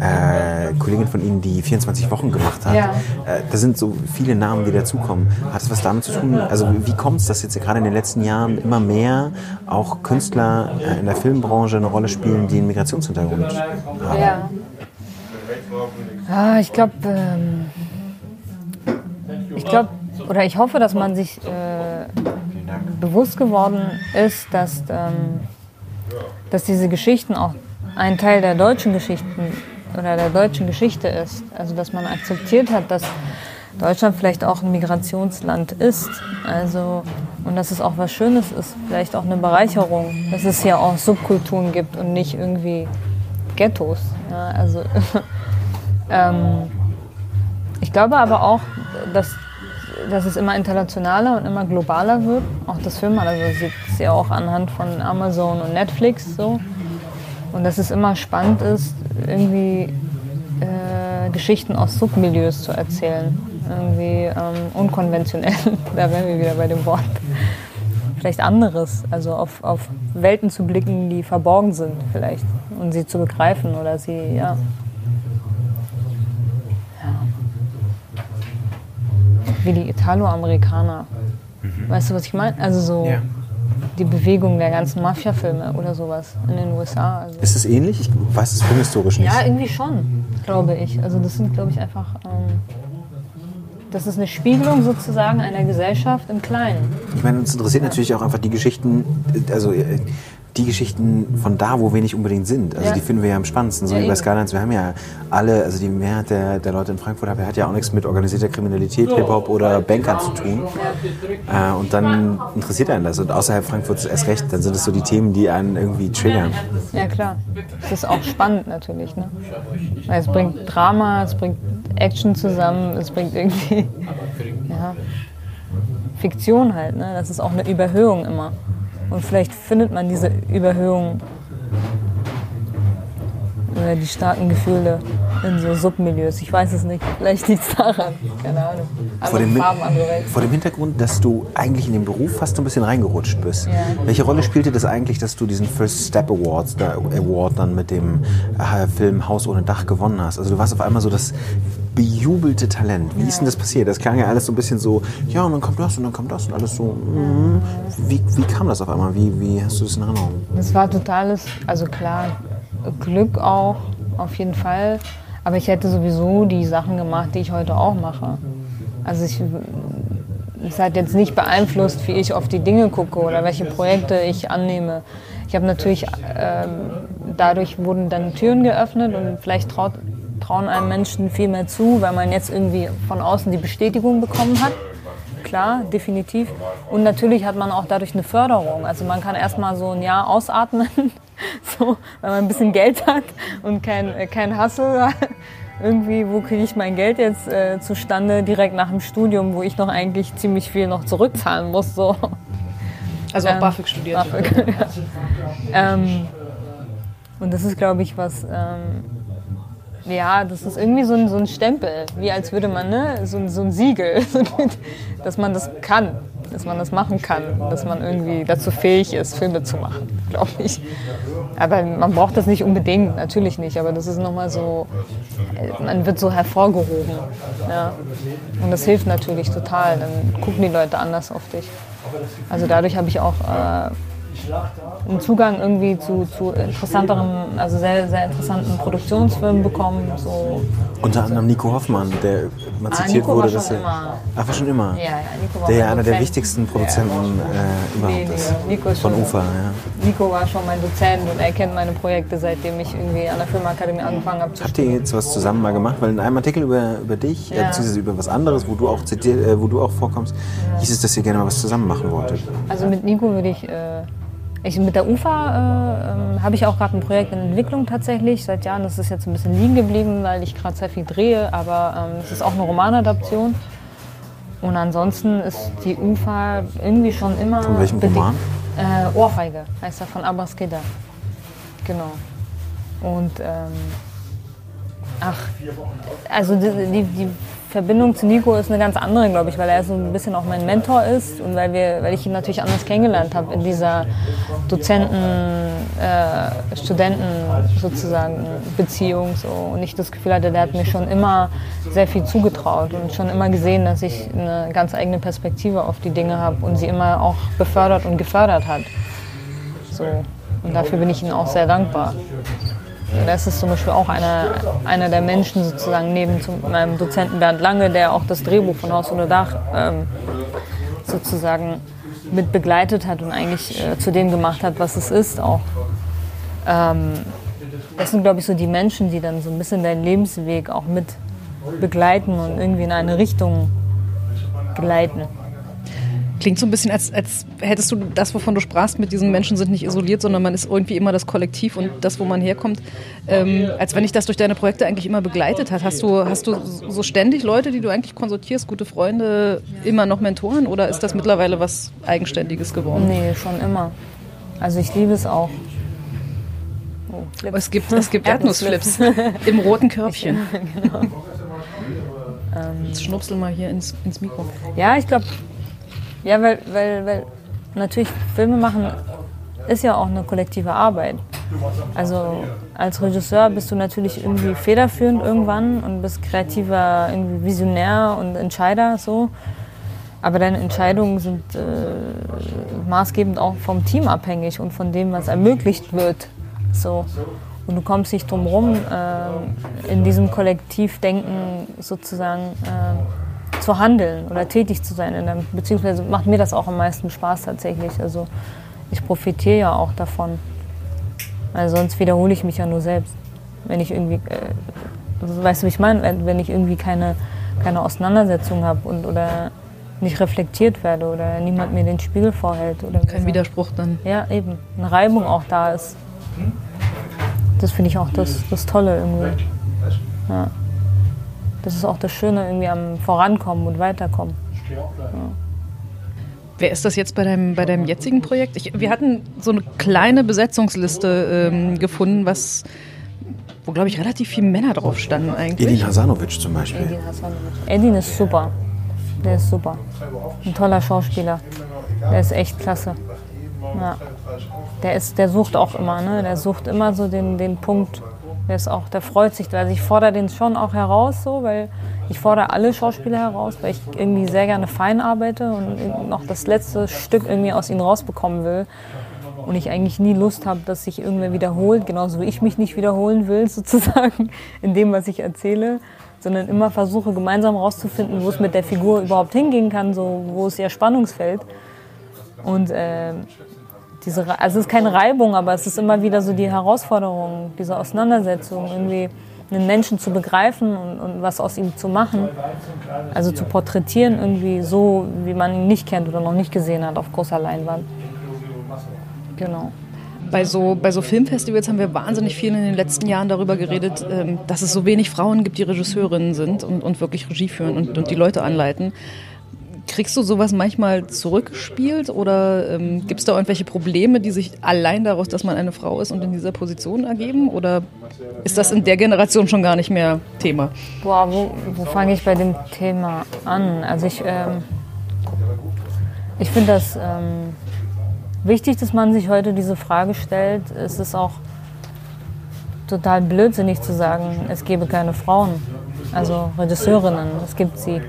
äh, Kollegin von Ihnen, die 24 Wochen gemacht hat. Ja. Äh, da sind so viele Namen, die dazukommen. Hat das was damit zu tun? Also wie kommt es, dass jetzt gerade in den letzten Jahren immer mehr auch Künstler äh, in der Filmbranche eine Rolle spielen, die einen Migrationshintergrund haben? Ja. Ah, ich glaube, ähm, ich glaube, oder ich hoffe, dass man sich äh, bewusst geworden ist, dass, ähm, dass diese Geschichten auch ein Teil der deutschen Geschichten oder der deutschen Geschichte ist. Also dass man akzeptiert hat, dass Deutschland vielleicht auch ein Migrationsland ist. Also, und dass es auch was Schönes ist, vielleicht auch eine Bereicherung, dass es hier auch Subkulturen gibt und nicht irgendwie Ghettos. Ja, also, ähm, ich glaube aber auch, dass dass es immer internationaler und immer globaler wird. Auch das Film, also sieht es ja auch anhand von Amazon und Netflix so. Und dass es immer spannend ist, irgendwie äh, Geschichten aus Submilieus zu erzählen. Irgendwie ähm, unkonventionell, da wären wir wieder bei dem Wort. Vielleicht anderes, also auf, auf Welten zu blicken, die verborgen sind vielleicht und sie zu begreifen oder sie, ja, wie die Italo-Amerikaner. Mhm. Weißt du, was ich meine? Also so ja. die Bewegung der ganzen Mafia-Filme oder sowas in den USA. Also ist es ähnlich? Ich weiß es filmhistorisch nicht. Ja, irgendwie schon, glaube ich. Also das sind, glaube ich, einfach... Ähm, das ist eine Spiegelung sozusagen einer Gesellschaft im Kleinen. Ich meine, uns interessiert natürlich auch einfach die Geschichten, also äh, die Geschichten von da, wo wir nicht unbedingt sind. Also ja. die finden wir ja am spannendsten. So ja, wie bei Skylines, wir haben ja alle, also die Mehrheit der, der Leute in Frankfurt hat ja auch nichts mit organisierter Kriminalität, Hip-Hop oder Bankern zu tun. Äh, und dann interessiert einen das. Und außerhalb Frankfurts erst recht, dann sind es so die Themen, die einen irgendwie triggern. Ja klar. Das ist auch spannend natürlich. Ne? Es bringt Drama, es bringt Action zusammen, es bringt irgendwie ja, Fiktion halt. Ne? Das ist auch eine Überhöhung immer. Und vielleicht findet man diese Überhöhung oder die starken Gefühle in so Submilieus. Ich weiß es nicht. Vielleicht liegt es daran. Keine Ahnung. vor dem, Farben, vor dem Hintergrund, dass du eigentlich in den Beruf fast ein bisschen reingerutscht bist. Ja. Welche Rolle spielte das eigentlich, dass du diesen First Step Awards, der Award dann mit dem äh, Film Haus ohne Dach gewonnen hast? Also du warst auf einmal so das bejubelte Talent. Wie ja. ist denn das passiert? Das klang ja alles so ein bisschen so, ja, und dann kommt das und dann kommt das und alles so. Mm. Wie, wie kam das auf einmal? Wie, wie hast du das in Erinnerung? Das war totales, also klar, Glück auch, auf jeden Fall. Aber ich hätte sowieso die Sachen gemacht, die ich heute auch mache. Also ich, es hat jetzt nicht beeinflusst, wie ich auf die Dinge gucke oder welche Projekte ich annehme. Ich habe natürlich, ähm, dadurch wurden dann Türen geöffnet und vielleicht traut, trauen einem Menschen viel mehr zu, weil man jetzt irgendwie von außen die Bestätigung bekommen hat. Klar, definitiv. Und natürlich hat man auch dadurch eine Förderung. Also man kann erstmal so ein Jahr ausatmen, so, wenn man ein bisschen Geld hat und kein, kein Hassel irgendwie, wo kriege ich mein Geld jetzt äh, zustande, direkt nach dem Studium, wo ich noch eigentlich ziemlich viel noch zurückzahlen muss. So. Also auch Ähm, BAföG studiert. BAföG, ja. ähm, und das ist, glaube ich, was. Ähm, ja, das ist irgendwie so ein, so ein Stempel, wie als würde man, ne, so, ein- so ein Siegel, dass man das kann, dass man das machen kann, dass man irgendwie dazu fähig ist, Filme zu machen, glaube ich. Aber man braucht das nicht unbedingt, natürlich nicht, aber das ist nochmal so, man wird so hervorgehoben. Ja. Und das hilft natürlich total, dann gucken die Leute anders auf dich. Also dadurch habe ich auch äh, einen Zugang irgendwie zu, zu interessanteren, also sehr, sehr interessanten Produktionsfilmen bekommen. So. Unter anderem Nico Hoffmann, der mal Ah, zitiert Nico war wurde, schon dass er. immer. Ach, war schon immer. Ja, ja, Nico war Der ja einer der wichtigsten Produzenten äh, überhaupt Nee, nee, ist. Nico ist Von Ufa, ja. Nico war schon mein Dozent und er kennt meine Projekte, seitdem ich irgendwie an der Filmakademie angefangen habe zu Habt ihr jetzt was zusammen mal gemacht? Weil in einem Artikel über, über dich, äh, Ja. beziehungsweise über was anderes, wo du auch zitiert, äh, wo du auch vorkommst, hieß es, dass ihr gerne mal was zusammen machen wolltet. Also mit Nico würde ich, äh, ich mit der UFA äh, ähm, habe ich auch gerade ein Projekt in Entwicklung tatsächlich seit Jahren. Das ist jetzt ein bisschen liegen geblieben, weil ich gerade sehr viel drehe, aber ähm, es ist auch eine Romanadaption. Und ansonsten ist die UFA irgendwie schon immer. Von welchem Roman? Äh, Ohrfeige heißt er von Abbas Keda. Genau. Und ähm, ach, also die, die, die Verbindung zu Nico ist eine ganz andere, glaube ich, weil er so ein bisschen auch mein Mentor ist und weil, wir, weil ich ihn natürlich anders kennengelernt habe in dieser Dozenten-Studenten sozusagen Beziehung. So. Und ich das Gefühl hatte, der hat mir schon immer sehr viel zugetraut und schon immer gesehen, dass ich eine ganz eigene Perspektive auf die Dinge habe und sie immer auch befördert und gefördert hat. So. Und dafür bin ich ihm auch sehr dankbar. Das ist zum Beispiel auch einer, einer der Menschen sozusagen neben zum, meinem Dozenten Bernd Lange, der auch das Drehbuch von Haus ohne Dach ähm, sozusagen mit begleitet hat und eigentlich äh, zu dem gemacht hat, was es ist auch. Ähm, das sind, glaube ich, so die Menschen, die dann so ein bisschen deinen Lebensweg auch mit begleiten und irgendwie in eine Richtung geleiten. Klingt so ein bisschen, als, als hättest du das, wovon du sprachst, mit diesen Menschen sind nicht isoliert, sondern man ist irgendwie immer das Kollektiv und das, wo man herkommt. Ähm, als wenn dich das durch deine Projekte eigentlich immer begleitet hat. Hast du, hast du so ständig Leute, die du eigentlich konsultierst, gute Freunde, immer noch Mentoren oder ist das mittlerweile was Eigenständiges geworden? Nee, schon immer. Also ich liebe es auch. Oh. Es gibt, es gibt Erdnussflips im roten Körbchen. Jetzt schnupsel mal hier ins, ins Mikro. Ja, ich glaube, ja, weil, weil, weil natürlich Filme machen ist ja auch eine kollektive Arbeit. Also als Regisseur bist du natürlich irgendwie federführend irgendwann und bist kreativer, irgendwie Visionär und Entscheider so. Aber deine Entscheidungen sind äh, maßgebend auch vom Team abhängig und von dem, was ermöglicht wird. So. Und du kommst nicht drum rum, äh, in diesem Kollektivdenken sozusagen äh, zu handeln oder tätig zu sein. In einem, beziehungsweise macht mir das auch am meisten Spaß tatsächlich. Also ich profitiere ja auch davon. Weil sonst wiederhole ich mich ja nur selbst. Wenn ich irgendwie, äh, also weißt du, wie ich meine? Wenn, wenn ich irgendwie keine, keine Auseinandersetzung habe und oder nicht reflektiert werde oder niemand mir den Spiegel vorhält. Oder Kein so. Widerspruch dann. Ja, eben. Eine Reibung auch da ist. Das finde ich auch das, das Tolle irgendwie. Ja. Das ist auch das Schöne irgendwie am Vorankommen und Weiterkommen. Wer ist das jetzt bei deinem, bei deinem jetzigen Projekt? Ich, wir hatten so eine kleine Besetzungsliste ähm, gefunden, was, wo, glaube ich, relativ viele Männer drauf standen eigentlich. Edin Hasanovic zum Beispiel. Edin Hasanovic. Edin ist super. Der ist super. Ein toller Schauspieler. Der ist echt klasse. Ja. Der, ist, der sucht auch immer, ne? Der sucht immer so den, den Punkt. Der ist auch, der freut sich. Also ich fordere den schon auch heraus, so, weil ich fordere alle Schauspieler heraus, weil ich irgendwie sehr gerne fein arbeite und noch das letzte Stück irgendwie aus ihnen rausbekommen will. Und ich eigentlich nie Lust habe, dass sich irgendwer wiederholt, genauso wie ich mich nicht wiederholen will, sozusagen, in dem, was ich erzähle, sondern immer versuche, gemeinsam rauszufinden, wo es mit der Figur überhaupt hingehen kann, so, wo ist ihr Spannungsfeld. Und äh, diese, also es ist keine Reibung, aber es ist immer wieder so die Herausforderung, diese Auseinandersetzung, irgendwie einen Menschen zu begreifen und, und was aus ihm zu machen. Also zu porträtieren irgendwie so, wie man ihn nicht kennt oder noch nicht gesehen hat auf großer Leinwand. Genau. bei so, bei so Filmfestivals haben wir wahnsinnig viel in den letzten Jahren darüber geredet, ähm, dass es so wenig Frauen gibt, die Regisseurinnen sind und, und wirklich Regie führen und, und die Leute anleiten. Kriegst du sowas manchmal zurückgespielt oder ähm, gibt es da irgendwelche Probleme, die sich allein daraus, dass man eine Frau ist und in dieser Position ergeben? Oder ist das in der Generation schon gar nicht mehr Thema? Boah, wo, wo fange ich bei dem Thema an? Also ich, ähm, ich finde das ähm, wichtig, dass man sich heute diese Frage stellt. Es ist auch total blödsinnig zu sagen, es gebe keine Frauen, also Regisseurinnen, es gibt sie.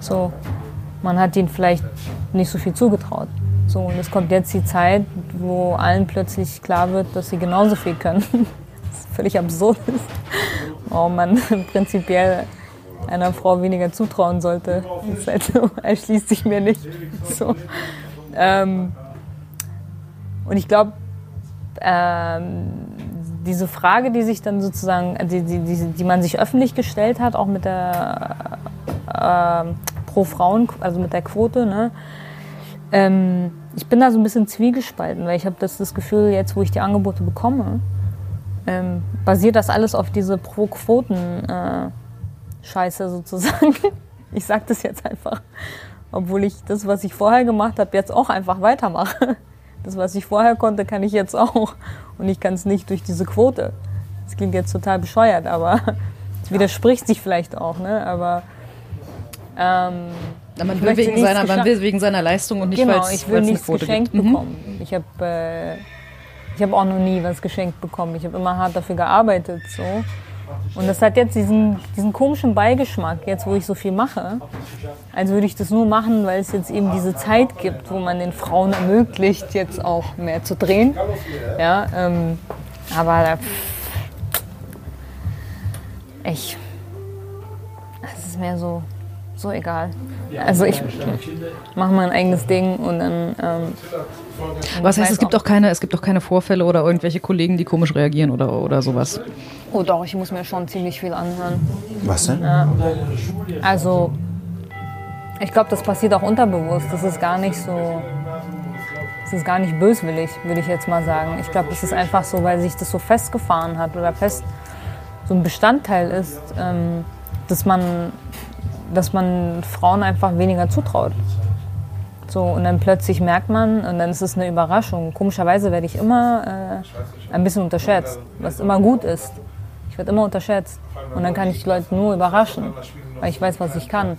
So, man hat ihnen vielleicht nicht so viel zugetraut. So, und es kommt jetzt die Zeit, wo allen plötzlich klar wird, dass sie genauso viel können. Was völlig absurd ist. Warum man prinzipiell einer Frau weniger zutrauen sollte. Das halt so, erschließt sich mir nicht. So. Ähm, und ich glaube, ähm, diese Frage, die sich dann sozusagen, die, die, die, die man sich öffentlich gestellt hat, auch mit der äh, pro Frauen, also mit der Quote, ne? Ähm, ich bin da so ein bisschen zwiegespalten, weil ich habe das, das Gefühl, jetzt wo ich die Angebote bekomme, ähm, basiert das alles auf diese Pro-Quoten-Scheiße äh, sozusagen. Ich sage das jetzt einfach, obwohl ich das, was ich vorher gemacht habe, jetzt auch einfach weitermache. Das, was ich vorher konnte, kann ich jetzt auch. Und ich kann es nicht durch diese Quote. Das klingt jetzt total bescheuert, aber es widerspricht sich vielleicht auch. Ne? Aber ähm, man, will wegen seiner, man will wegen seiner Leistung und nicht, genau, weil ich will nichts Quote geschenkt gibt. bekommen. Mhm. Ich habe äh, hab auch noch nie was geschenkt bekommen. Ich habe immer hart dafür gearbeitet. So. Und das hat jetzt diesen, diesen komischen Beigeschmack, jetzt wo ich so viel mache, als würde ich das nur machen, weil es jetzt eben diese Zeit gibt, wo man den Frauen ermöglicht, jetzt auch mehr zu drehen. Ja, ähm, aber äh, ich, es ist mir so, so egal. Also ich mache mein eigenes Ding und dann. Ähm, Was heißt, es gibt auch keine, es gibt auch keine Vorfälle oder irgendwelche Kollegen, die komisch reagieren oder, oder sowas? Oh doch, ich muss mir schon ziemlich viel anhören. Was denn? Ja. Also ich glaube, das passiert auch unterbewusst. Das ist gar nicht so. Das ist gar nicht böswillig, würde ich jetzt mal sagen. Ich glaube, das ist einfach so, weil sich das so festgefahren hat oder fest so ein Bestandteil ist, ähm, dass man dass man Frauen einfach weniger zutraut. So, und dann plötzlich merkt man, und dann ist es eine Überraschung. Komischerweise werde ich immer äh, ein bisschen unterschätzt, was immer gut ist. Ich werde immer unterschätzt. Und dann kann ich die Leute nur überraschen, weil ich weiß, was ich kann.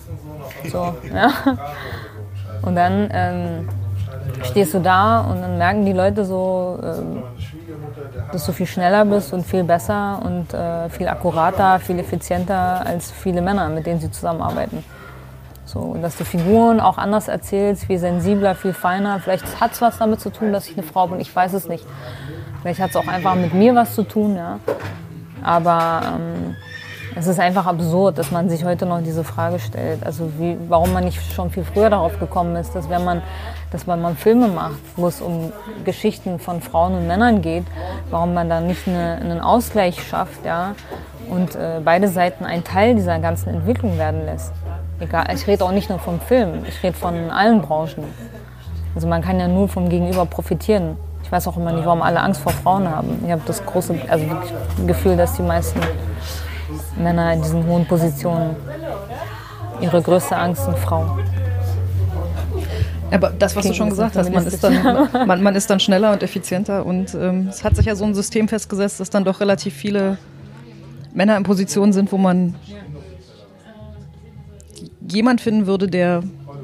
So, ja. Und dann ähm, stehst du da und dann merken die Leute so, ähm, dass du viel schneller bist und viel besser und äh, viel akkurater, viel effizienter als viele Männer, mit denen sie zusammenarbeiten. So, dass du Figuren auch anders erzählst, viel sensibler, viel feiner. Vielleicht hat es was damit zu tun, dass ich eine Frau bin, ich weiß es nicht. Vielleicht hat es auch einfach mit mir was zu tun, ja. Aber ähm, es ist einfach absurd, dass man sich heute noch diese Frage stellt. Also wie, warum man nicht schon viel früher darauf gekommen ist, dass wenn man, dass man mal Filme macht, wo es um Geschichten von Frauen und Männern geht, warum man da nicht eine, einen Ausgleich schafft, ja, und äh, beide Seiten ein Teil dieser ganzen Entwicklung werden lässt. Egal, ich rede auch nicht nur vom Film, ich rede von allen Branchen. Also man kann ja nur vom Gegenüber profitieren. Ich weiß auch immer nicht, warum alle Angst vor Frauen haben. Ich habe das große also Gefühl, dass die meisten Männer in diesen hohen Positionen. Ihre größte Angst sind Frauen. Aber das, was Klingt du schon gesagt hast, man ist, dann, man, man, ist dann schneller und effizienter und ähm, es hat sich ja so ein System festgesetzt, dass dann doch relativ viele Männer in Positionen sind, wo man jemand finden würde, der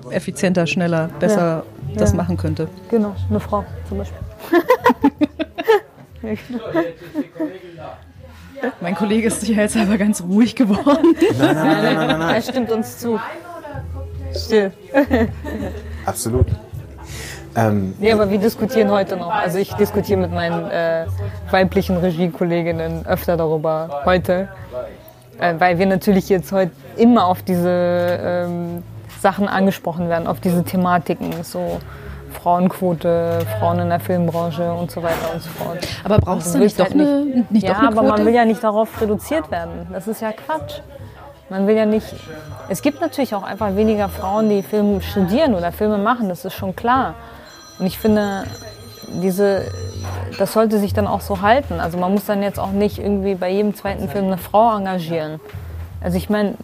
effizienter, schneller, besser ja, das ja. machen könnte. Genau, eine Frau zum Beispiel. Mein Kollege ist sicherheitshalber ganz ruhig geworden. Nein, nein, nein, nein, nein, nein. Er stimmt uns zu. Still. Absolut. Ähm, nee, aber wir diskutieren heute noch. Also ich diskutiere mit meinen äh, weiblichen Regiekolleginnen öfter darüber heute. Äh, weil wir natürlich jetzt heute immer auf diese ähm, Sachen angesprochen werden, auf diese Thematiken. So Frauenquote, Frauen in der Filmbranche und so weiter und so fort. Aber brauchst also du nicht, halt doch eine, nicht, nicht ja, doch eine aber man will ja nicht darauf reduziert werden. Das ist ja Quatsch. Man will ja nicht. Es gibt natürlich auch einfach weniger Frauen, die Film studieren oder Filme machen, das ist schon klar. Und ich finde, diese das sollte sich dann auch so halten. Also man muss dann jetzt auch nicht irgendwie bei jedem zweiten Film eine Frau engagieren. Also ich meine,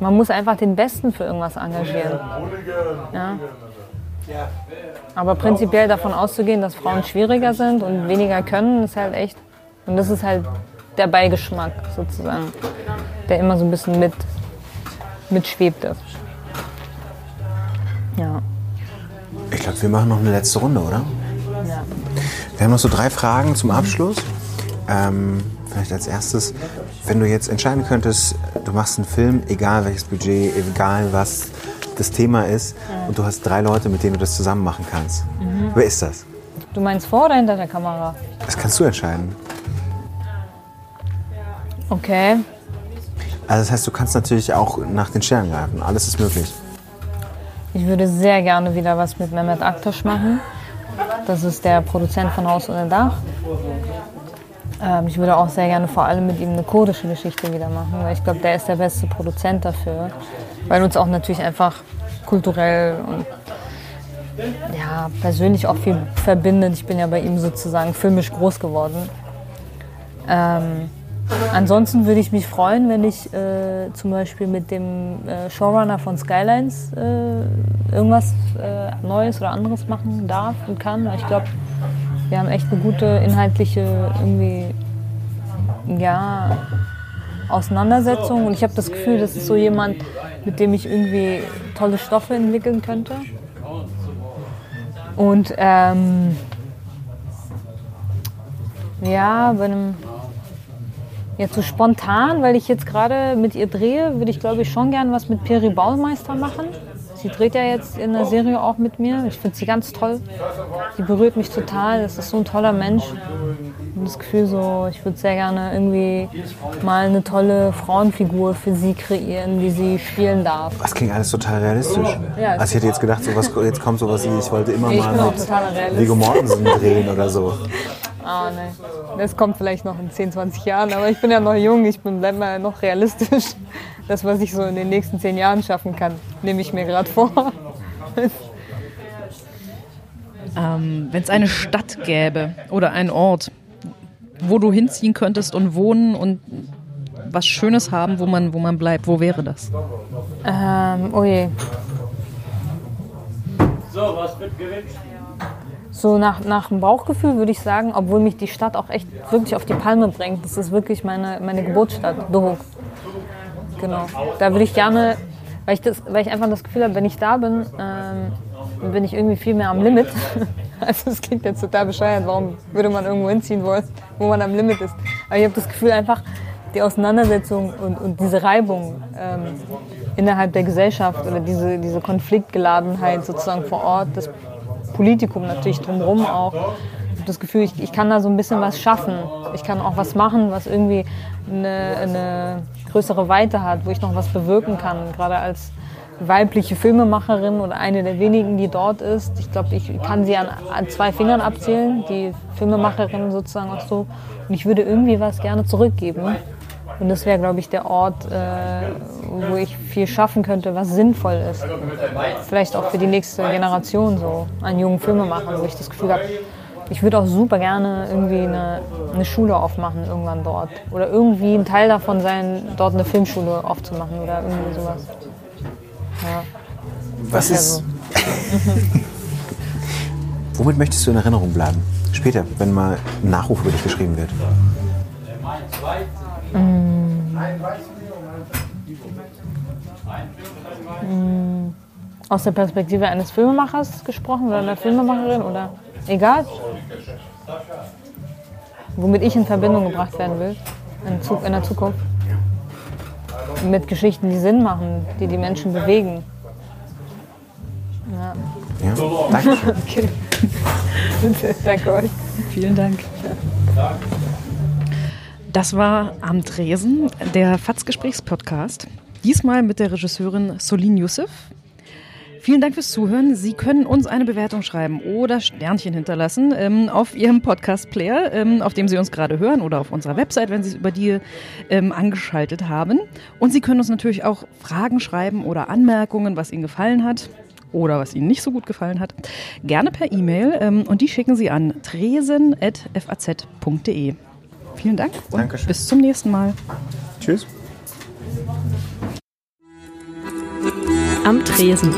man muss einfach den Besten für irgendwas engagieren. Ja. Aber prinzipiell davon auszugehen, dass Frauen schwieriger sind und weniger können, ist halt echt. Und das ist halt der Beigeschmack sozusagen, der immer so ein bisschen mit, mitschwebt ist. Ja. Ich glaube, wir machen noch eine letzte Runde, oder? ja. Wir haben noch so drei Fragen zum Abschluss. Ähm, vielleicht als erstes, wenn du jetzt entscheiden könntest, du machst einen Film, egal welches Budget, egal was das Thema ist, und du hast drei Leute, mit denen du das zusammen machen kannst. Wer ist das? Du meinst vor oder hinter der Kamera? Das kannst du entscheiden. Okay. Also das heißt, du kannst natürlich auch nach den Sternen greifen. Alles ist möglich. Ich würde sehr gerne wieder was mit Mehmet Aktaş machen. Das ist der Produzent von Haus ohne Dach. Ähm, ich würde auch sehr gerne vor allem mit ihm eine kurdische Geschichte wieder machen, weil ich glaube, der ist der beste Produzent dafür. Weil uns auch natürlich einfach kulturell und ja, persönlich auch viel verbindet. Ich bin ja bei ihm sozusagen filmisch groß geworden. Ähm, ansonsten würde ich mich freuen, wenn ich äh, zum Beispiel mit dem äh, Showrunner von Skylines äh, irgendwas äh, Neues oder anderes machen darf und kann. Ich glaube, wir haben echt eine gute inhaltliche irgendwie, ja, Auseinandersetzung und ich habe das Gefühl, das ist so jemand, mit dem ich irgendwie tolle Stoffe entwickeln könnte. Und ähm, ja, bei einem Jetzt so spontan, weil ich jetzt gerade mit ihr drehe, würde ich glaube ich schon gern was mit Peri Baumeister machen. Sie dreht ja jetzt in der Serie auch mit mir. Ich finde sie ganz toll. Die berührt mich total. Das ist so ein toller Mensch. Und das Gefühl so, ich würde sehr gerne irgendwie mal eine tolle Frauenfigur für sie kreieren, die sie spielen darf. Das klingt alles total realistisch. Ja, also ich hätte jetzt gedacht, sowas, jetzt kommt sowas wie, ich wollte immer Ich mal mit. Viggo Mortensen drehen oder so. Ah, ne. Das kommt vielleicht noch in 10, 20 Jahren, aber ich bin ja noch jung, ich bin bleib mal noch realistisch. Das, was ich so in den nächsten 10 Jahren schaffen kann, nehme ich mir gerade vor. Ähm, Wenn es eine Stadt gäbe oder einen Ort, wo du hinziehen könntest und wohnen und was Schönes haben, wo man, wo man bleibt, wo wäre das? Ähm, oh je. So, was wird gewünscht? So nach, nach dem Bauchgefühl würde ich sagen, obwohl mich die Stadt auch echt wirklich auf die Palme bringt. Das ist wirklich meine, meine Geburtsstadt, Dohuk. Genau. Da würde ich gerne, weil ich, das, weil ich einfach das Gefühl habe, wenn ich da bin, ähm, bin ich irgendwie viel mehr am Limit. Also es klingt jetzt total bescheuert, warum würde man irgendwo hinziehen wollen, wo man am Limit ist. Aber ich habe das Gefühl einfach, die Auseinandersetzung und, und diese Reibung ähm, innerhalb der Gesellschaft oder diese, diese Konfliktgeladenheit sozusagen vor Ort, das Politikum natürlich drumherum auch. Ich habe das Gefühl, ich, ich kann da so ein bisschen was schaffen. Ich kann auch was machen, was irgendwie eine, eine größere Weite hat, wo ich noch was bewirken kann. Gerade als weibliche Filmemacherin oder eine der wenigen, die dort ist. Ich glaube, ich kann sie an, an zwei Fingern abzählen, die Filmemacherin sozusagen auch so. Und ich würde irgendwie was gerne zurückgeben. Und das wäre, glaube ich, der Ort, äh, wo ich viel schaffen könnte, was sinnvoll ist. Vielleicht auch für die nächste Generation so, einen jungen Filmemacher, wo ich das Gefühl habe, ich würde auch super gerne irgendwie eine, eine Schule aufmachen irgendwann dort. Oder irgendwie ein Teil davon sein, dort eine Filmschule aufzumachen oder irgendwie sowas. Ja. Was ist. so. Womit möchtest du in Erinnerung bleiben? Später, wenn mal ein Nachruf über dich geschrieben wird. Aus der Perspektive eines Filmemachers gesprochen oder einer Filmemacherin oder egal. Womit ich in Verbindung gebracht werden will in, der Zukunft. Mit Geschichten, die Sinn machen, die die Menschen bewegen. Ja. Ja? Danke. Okay. Danke euch. Vielen Dank. Das war Am Tresen, der FATS-Gesprächspodcast. Diesmal mit der Regisseurin Solin Youssef. Vielen Dank fürs Zuhören. Sie können uns eine Bewertung schreiben oder Sternchen hinterlassen ähm, auf Ihrem Podcast-Player, ähm, auf dem Sie uns gerade hören oder auf unserer Website, wenn Sie es über die ähm, angeschaltet haben. Und Sie können uns natürlich auch Fragen schreiben oder Anmerkungen, was Ihnen gefallen hat oder was Ihnen nicht so gut gefallen hat, gerne per E-Mail ähm, und die schicken Sie an tresen.faz.de. Vielen Dank und Dankeschön. bis zum nächsten Mal. Tschüss. Am Tresen.